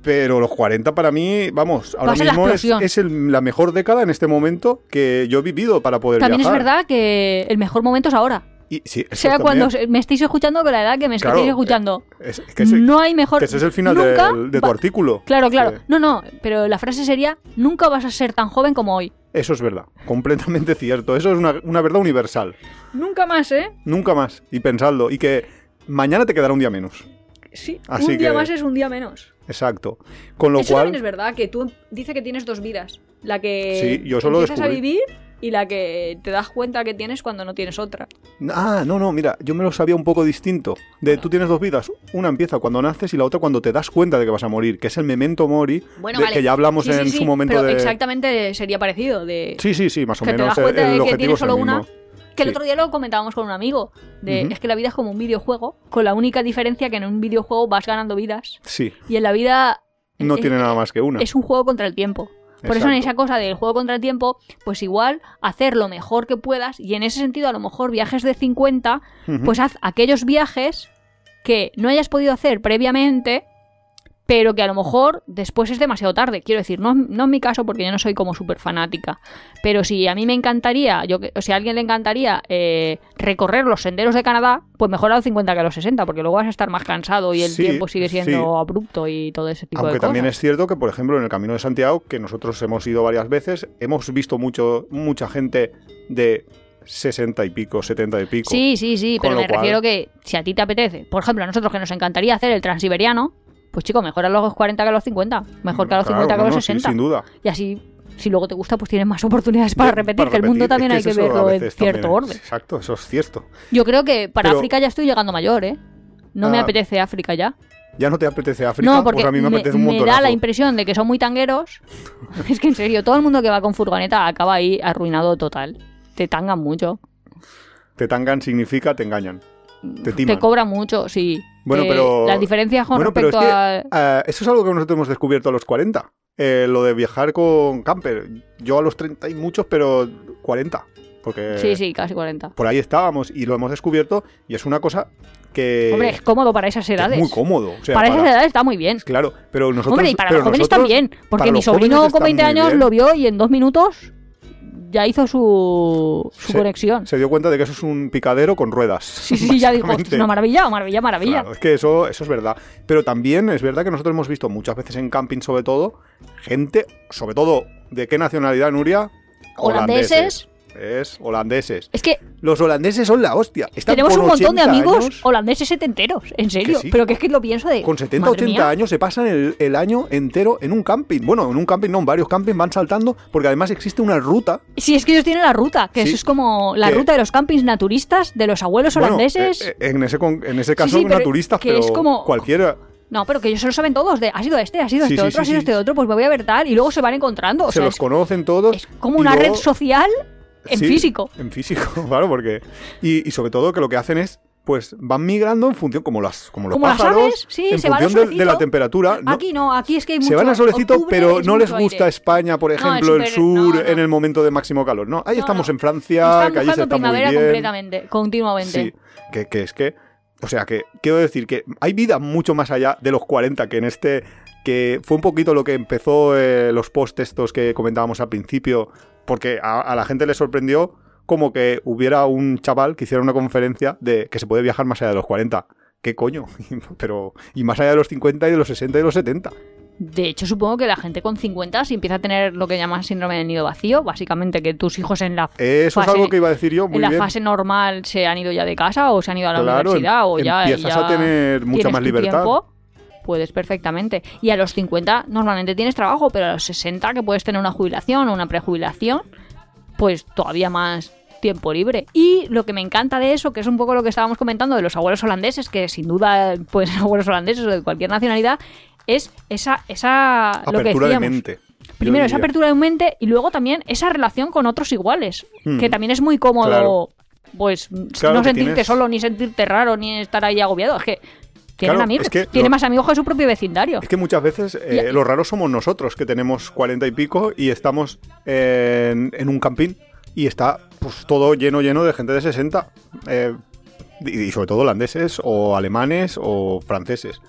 Pero los 40 para mí, vamos, ahora la mismo es, explosión. es el- la mejor década en este momento que yo he vivido para poder También viajar. es verdad que el mejor momento es ahora. Y, sí, eso sea también. cuando me estéis escuchando con la edad que me Claro, estéis escuchando. Es, es que ese- no hay mejor. que ese es el final nunca del- de tu artículo. Claro, claro. No, no, pero la frase sería: Nunca vas a ser tan joven como hoy. Eso es verdad, completamente cierto. Eso es una, una verdad universal. Nunca más, ¿eh? Nunca más. Y pensadlo. Y que mañana te quedará un día menos. Sí, Así un día que- más es un día menos. Exacto. Con lo Eso cual. también es verdad, que tú dice que tienes dos vidas. La que Sí, yo eso lo empiezas a descubrí. vivir y la que te das cuenta que tienes cuando no tienes otra. Ah, no, no, mira, yo me lo sabía un poco distinto. De tú tienes dos vidas. Una empieza cuando naces y la otra cuando te das cuenta de que vas a morir, que es el memento mori, Bueno, de- vale. que ya hablamos Sí, sí, en sí, su momento pero de. exactamente sería parecido. De Sí, sí, sí, más o que te menos. das el- cuenta el de que tienes solo una. Que el otro día lo comentábamos con un amigo. De. Es que la vida es como un videojuego, con la única diferencia que en un videojuego vas ganando vidas. Sí, Y en la vida. no es- tiene nada más que una. Es un juego contra el tiempo. Por eso en esa cosa del juego contra el tiempo, pues igual hacer lo mejor que puedas y en ese sentido a lo mejor viajes de 50, Ujú. pues haz aquellos viajes que no hayas podido hacer previamente, pero que a lo mejor después es demasiado tarde. Quiero decir, no, no en mi caso porque yo no soy como súper fanática, pero si a mí me encantaría, yo, o si a alguien le encantaría eh, recorrer los senderos de Canadá, pues mejor a los 50 que a los 60, porque luego vas a estar más cansado y el Sí, tiempo sigue siendo sí. abrupto y todo ese tipo Aunque de cosas. también es cierto que, por ejemplo, en el Camino de Santiago, que nosotros hemos ido varias veces, hemos visto mucho, mucha gente de 60 y pico, 70 y pico. Sí, sí, sí, Con pero me cual- refiero que si a ti te apetece, por ejemplo, a nosotros que nos encantaría hacer el transiberiano, Pues chico, mejor a los 40 que a los 50. Mejor que a los Claro, 50 que a los no, sí, 60. sin duda. Y así, si luego te gusta, pues tienes más oportunidades para repetir. para que el mundo también Es hay que verlo en cierto orden. Exacto, eso es cierto. Yo creo que para Pero- África ya estoy llegando mayor, ¿eh? No me Ah. apetece África ya. ¿Ya no te apetece África? No, porque pues a mí me apetece un me da la impresión de que son muy tangueros. es que en serio, todo el mundo que va con furgoneta acaba ahí arruinado total. Te tangan mucho. Te tangan significa te engañan. Te timan. Te cobran mucho, sí. Bueno, Eh, pero- Las diferencias con Bueno, pero respecto es que, a... eh, eso es algo que nosotros hemos descubierto a los 40. Eh, lo de viajar con camper. Yo a los 30 y muchos, pero 40. Porque Sí, sí, casi 40. por ahí estábamos y lo hemos descubierto y es una cosa que, Hombre, es cómodo para esas es edades. muy cómodo. O sea, para, para- esas edades está muy bien. Claro, pero nosotros... Hombre, y para los jóvenes nosotros- también. Porque mi sobrino con está 20 muy años bien. lo vio y en dos minutos ya hizo su, su Se- conexión. Se dio cuenta de que eso es un picadero con ruedas. Sí, sí, sí, ya dijo, básicamente. "Esto es una maravilla, maravilla, maravilla. Claro, es que eso, eso es verdad. Pero también es verdad que nosotros hemos visto muchas veces en camping, sobre todo, gente, sobre todo, ¿de qué nacionalidad, Nuria? Holandeses. Es holandeses. Es que Los holandeses son la hostia. Están tenemos un montón de 80 amigos años, holandeses setenteros, en serio. sí. Pero que es que lo pienso de. con 70, madre 80 mía. años se pasan el, el año entero en un camping. Bueno, en un camping no, en varios campings van saltando porque además existe una ruta. Sí, es que ellos tienen la ruta, que Sí. eso es como la Que- ruta de los campings naturistas de los abuelos Bueno, holandeses. eh, eh, en, ese, en ese caso sí, pero naturistas, que pero es como- cualquiera. No, pero que ellos se lo saben todos. De, ha sido este, ha sido Sí, este sí, otro, ha sido este otro, pues me voy a ver tal. Y luego se van encontrando. O se sea, los es, conocen todos. es como una luego- red social en Sí, físico. En físico, claro, porque. Y, y sobre todo que lo que hacen es. Pues van migrando en función, como las como los Como las pájaros, aves, sí, en se van función de, de la temperatura. ¿no? Aquí no, aquí es que hay se mucho van al solecito, pero no les gusta aire. España, por No, es ejemplo, el sur, no, en el momento de máximo calor. No, ahí estamos en Francia, que allí se está muy primavera bien. completamente, continuamente. Sí, que, que es que, o sea, que quiero decir que hay vida mucho más allá de los 40, que en este, que fue un poquito lo que empezó eh, los post estos que comentábamos al principio, porque a, a la gente le sorprendió como que hubiera un chaval que hiciera una conferencia de que se puede viajar más allá de los 40. ¿Qué coño? Pero, y más allá de los 50 y de los 60 y de los 70. De hecho, supongo que la gente con 50, si empieza a tener lo que llaman síndrome del nido vacío, básicamente que tus hijos en la, Eso Fase- es algo que iba a decir yo, muy en la bien. fase normal se han ido ya de casa o se han ido a la Claro, universidad o ya, empiezas ya a tener mucha más libertad. tiempo, puedes perfectamente. Y a los 50 normalmente tienes trabajo, pero a los 60 que puedes tener una jubilación o una prejubilación, pues todavía más tiempo libre. Y lo que me encanta de eso, que es un poco lo que estábamos comentando de los abuelos holandeses, que sin duda pueden ser abuelos holandeses o de cualquier nacionalidad, es esa, esa lo que Apertura de decíamos. mente. Primero esa apertura de mente y luego también esa relación con otros iguales, Mm. que también es muy cómodo, Claro. pues Claro no sentirte tienes- solo, ni sentirte raro, ni estar ahí agobiado. Es que tienen Claro, amigos, es que tiene lo- más amigos que su propio vecindario. Es que muchas veces eh, Ya. los raros somos nosotros, que tenemos cuarenta y pico y estamos en, en un campín y está pues todo lleno, lleno de gente de 60. eh, y, y sobre todo holandeses o alemanes o franceses.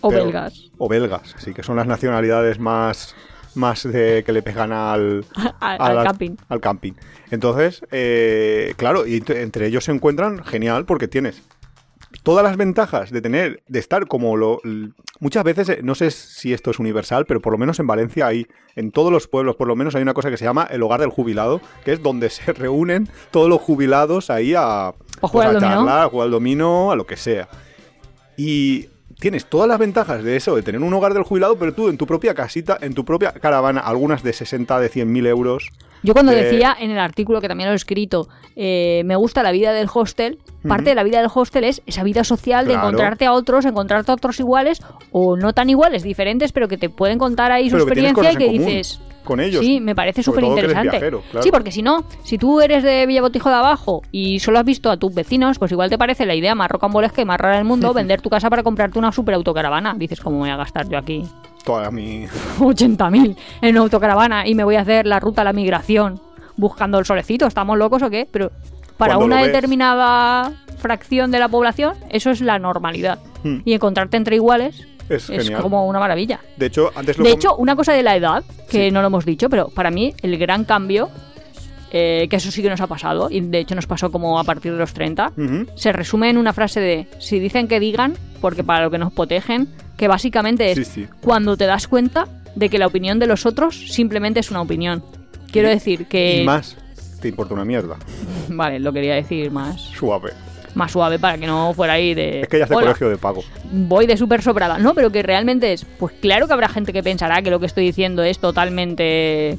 o pero- belgas. O belgas, así que son las nacionalidades más, más de, que le pegan al, Al, camping. al camping. Entonces, eh, claro, y ent- entre ellos se encuentran genial porque tienes todas las ventajas de tener, de estar como lo... Muchas veces, eh, no sé si esto es universal, pero por lo menos en Valencia hay, en todos los pueblos por lo menos hay una cosa que se llama el hogar del jubilado, que es donde se reúnen todos los jubilados ahí a, pues, jugar al a dominó. charlar, a jugar al dominó, a lo que sea. Y tienes todas las ventajas de eso, de tener un hogar del jubilado, pero tú en tu propia casita, en tu propia caravana, algunas de 60, de 100 mil euros, Yo cuando Eh, decía en el artículo, que también lo he escrito, eh, me gusta la vida del hostel, parte de la vida del hostel es esa vida social de encontrarte a otros, encontrarte a otros iguales o no tan iguales, diferentes, pero que te pueden contar ahí su Pero que tienes experiencia y que dices... con ellos. Sí, me parece súper interesante. claro. Sí, porque si no, si tú eres de Villabotijo de abajo y solo has visto a tus vecinos, pues igual te parece la idea más rocambolesca y más rara del mundo vender tu casa para comprarte una super autocaravana. Dices, ¿cómo voy a gastar yo aquí Toda mi... 80.000 en una autocaravana y me voy a hacer la ruta a la migración buscando el solecito? ¿Estamos locos o qué? Pero para Cuando una determinada fracción de la población, eso es la normalidad. Hmm. Y encontrarte entre iguales Es, es como una maravilla. De hecho, antes lo De hecho, una cosa de la edad, que Sí. no lo hemos dicho, pero para mí el gran cambio, eh, que eso sí que nos ha pasado, y de hecho nos pasó como a partir de los 30, Ujú. se resume en una frase de, si dicen que digan, porque para lo que nos protegen, que básicamente es Sí, sí. cuando te das cuenta de que la opinión de los otros simplemente es una opinión. Quiero Y- decir que... Y más, te importa una mierda. Vale, lo quería decir más, Suave. Más suave para que no fuera ahí de... Es que ya es de "Hola, colegio de pago. voy de súper sobrada. No, pero que realmente es. Pues claro que habrá gente que pensará que lo que estoy diciendo es totalmente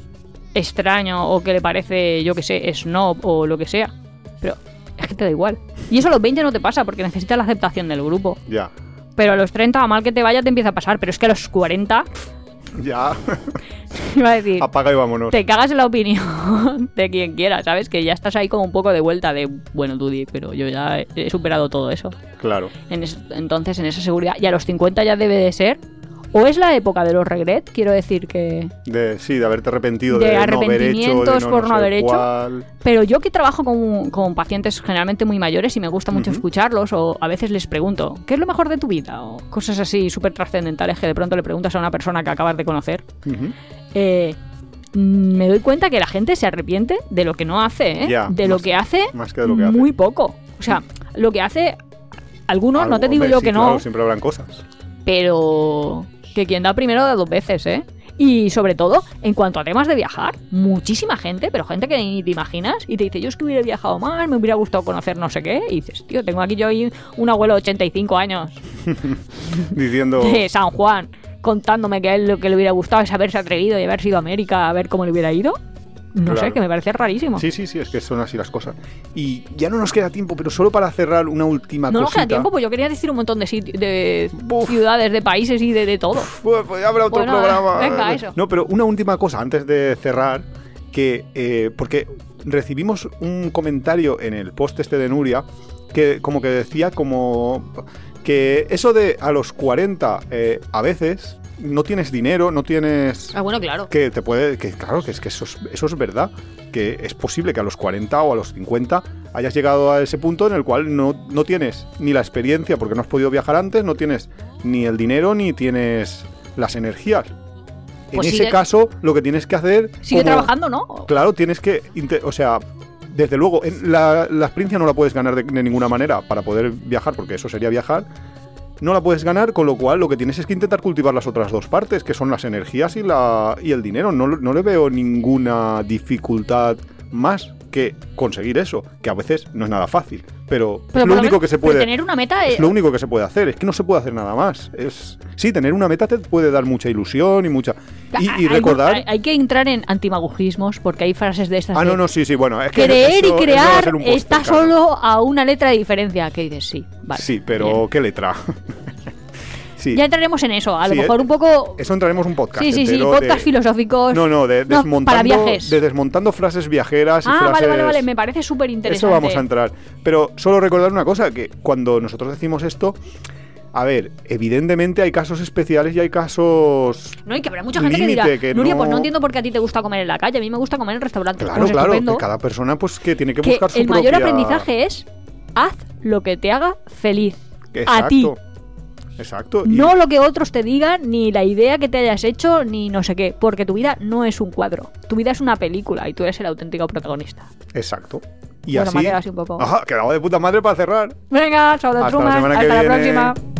extraño o que le parece, yo que sé, snob o lo que sea. Pero es que te da igual. Y eso a los 20 no te pasa porque necesitas la aceptación del grupo. Ya. Pero a los 30, a mal que te vaya, te empieza a pasar. Pero es que a los 40, Ya. iba a decir, Apaga y vámonos. te cagas en la opinión de quien quiera, ¿sabes? Que ya estás ahí como un poco de vuelta de, bueno, di, pero yo ya he- he superado todo eso. Claro. En es- entonces, en esa seguridad. Y a los 50 ya debe de ser. O es la época de los regret, quiero decir que. De, sí, de haberte arrepentido De de, no haber hecho, de no, por no haber hecho. Pero yo que trabajo con, con pacientes generalmente muy mayores y me gusta mucho escucharlos, o a veces les pregunto, ¿qué es lo mejor de tu vida? O cosas así súper trascendentales que de pronto le preguntas a una persona que acabas de conocer. Eh, me doy cuenta que la gente se arrepiente de lo que no hace, ¿eh? De lo más- que hace Más que de lo que hace. muy poco. O sea, lo que hace algunos, no te digo hombre, yo sí, que no, siempre habrán cosas. pero que quien da primero da dos veces, ¿eh? Y sobre todo, en cuanto a temas de viajar, muchísima gente, pero gente que ni te imaginas, y te dice, yo es que hubiera viajado más, me hubiera gustado conocer no sé qué, y dices, tío, tengo aquí yo ahí un abuelo de 85 años Diciendo. de San Juan contándome que a él lo que le hubiera gustado es haberse atrevido y haberse ido a América a ver cómo le hubiera ido. No sé, que me parece rarísimo. Sí, sí, sí, es que son así las cosas. Y ya no nos queda tiempo, pero solo para cerrar una última no nos queda tiempo, pues yo quería decir un montón de, de ciudades, de países y de, de todo. Pues, pues habrá otro Bueno, programa. venga, eso. No, pero una última cosa antes de cerrar, que eh, porque recibimos un comentario en el post este de Nuria que como que decía como que eso de a los 40 eh, a veces no tienes dinero, no tienes Ah, bueno, claro. que te puede que claro que es que eso es, eso es verdad que es posible que a los 40 o a los 50 hayas llegado a ese punto en el cual no, no tienes ni la experiencia porque no has podido viajar antes no tienes ni el dinero ni tienes las energías en Pues ese caso lo que tienes que hacer Sigue como- trabajando, ¿no? claro tienes que o sea desde luego en la, la experiencia no la puedes ganar de, de ninguna manera para poder viajar porque eso sería viajar no la puedes ganar, con lo cual lo que tienes es que intentar cultivar las otras dos partes, que son las energías y, la, y el dinero. No, no le veo ninguna dificultad más que conseguir eso, que a veces no es nada fácil, pero, Pero es lo único menos- que se puede... tener una meta Es es- lo único que se puede hacer, es que no se puede hacer nada más. Es Sí, tener una meta te puede dar mucha ilusión y mucha... Y, y Hay- recordar... Hay, hay que entrar en antimagujismos porque hay frases de estas. Ah, de no, no, sí, sí, bueno, es que Creer eso- y crear está claro. solo a una letra de diferencia. Que dices, sí, vale. Sí, pero bien. ¿qué letra? Sí, Ya entraremos en eso. A lo Sí, mejor eh, un poco. eso entraremos un podcast. Sí, sí, sí. Podcast de- filosóficos. No, no, de No, desmontando, para viajes. de desmontando frases viajeras y ah, frases... vale, vale, vale. Me parece súper interesante. Eso vamos a entrar. Pero solo recordar una cosa, que cuando nosotros decimos esto, a ver, evidentemente hay casos especiales y hay casos... No, y que habrá mucha gente que dirá, que Nuria, pues no- entiendo por qué a ti te gusta comer en la calle. A mí me gusta comer en restaurantes. Claro, Pues claro, que cada persona pues que tiene que Que buscar su el mayor aprendizaje es haz lo que te haga feliz. Exacto. A ti. Exacto. y- No lo que otros te digan, ni la idea que te hayas hecho, ni no sé qué. Porque tu vida no es un cuadro. Tu vida es una película y tú eres el auténtico protagonista. Exacto. Y Bueno, así... me ha quedado así un poco. Ajá, quedado de puta madre para cerrar. Venga, chao de Hasta la Truman. semana que Hasta la viene. próxima.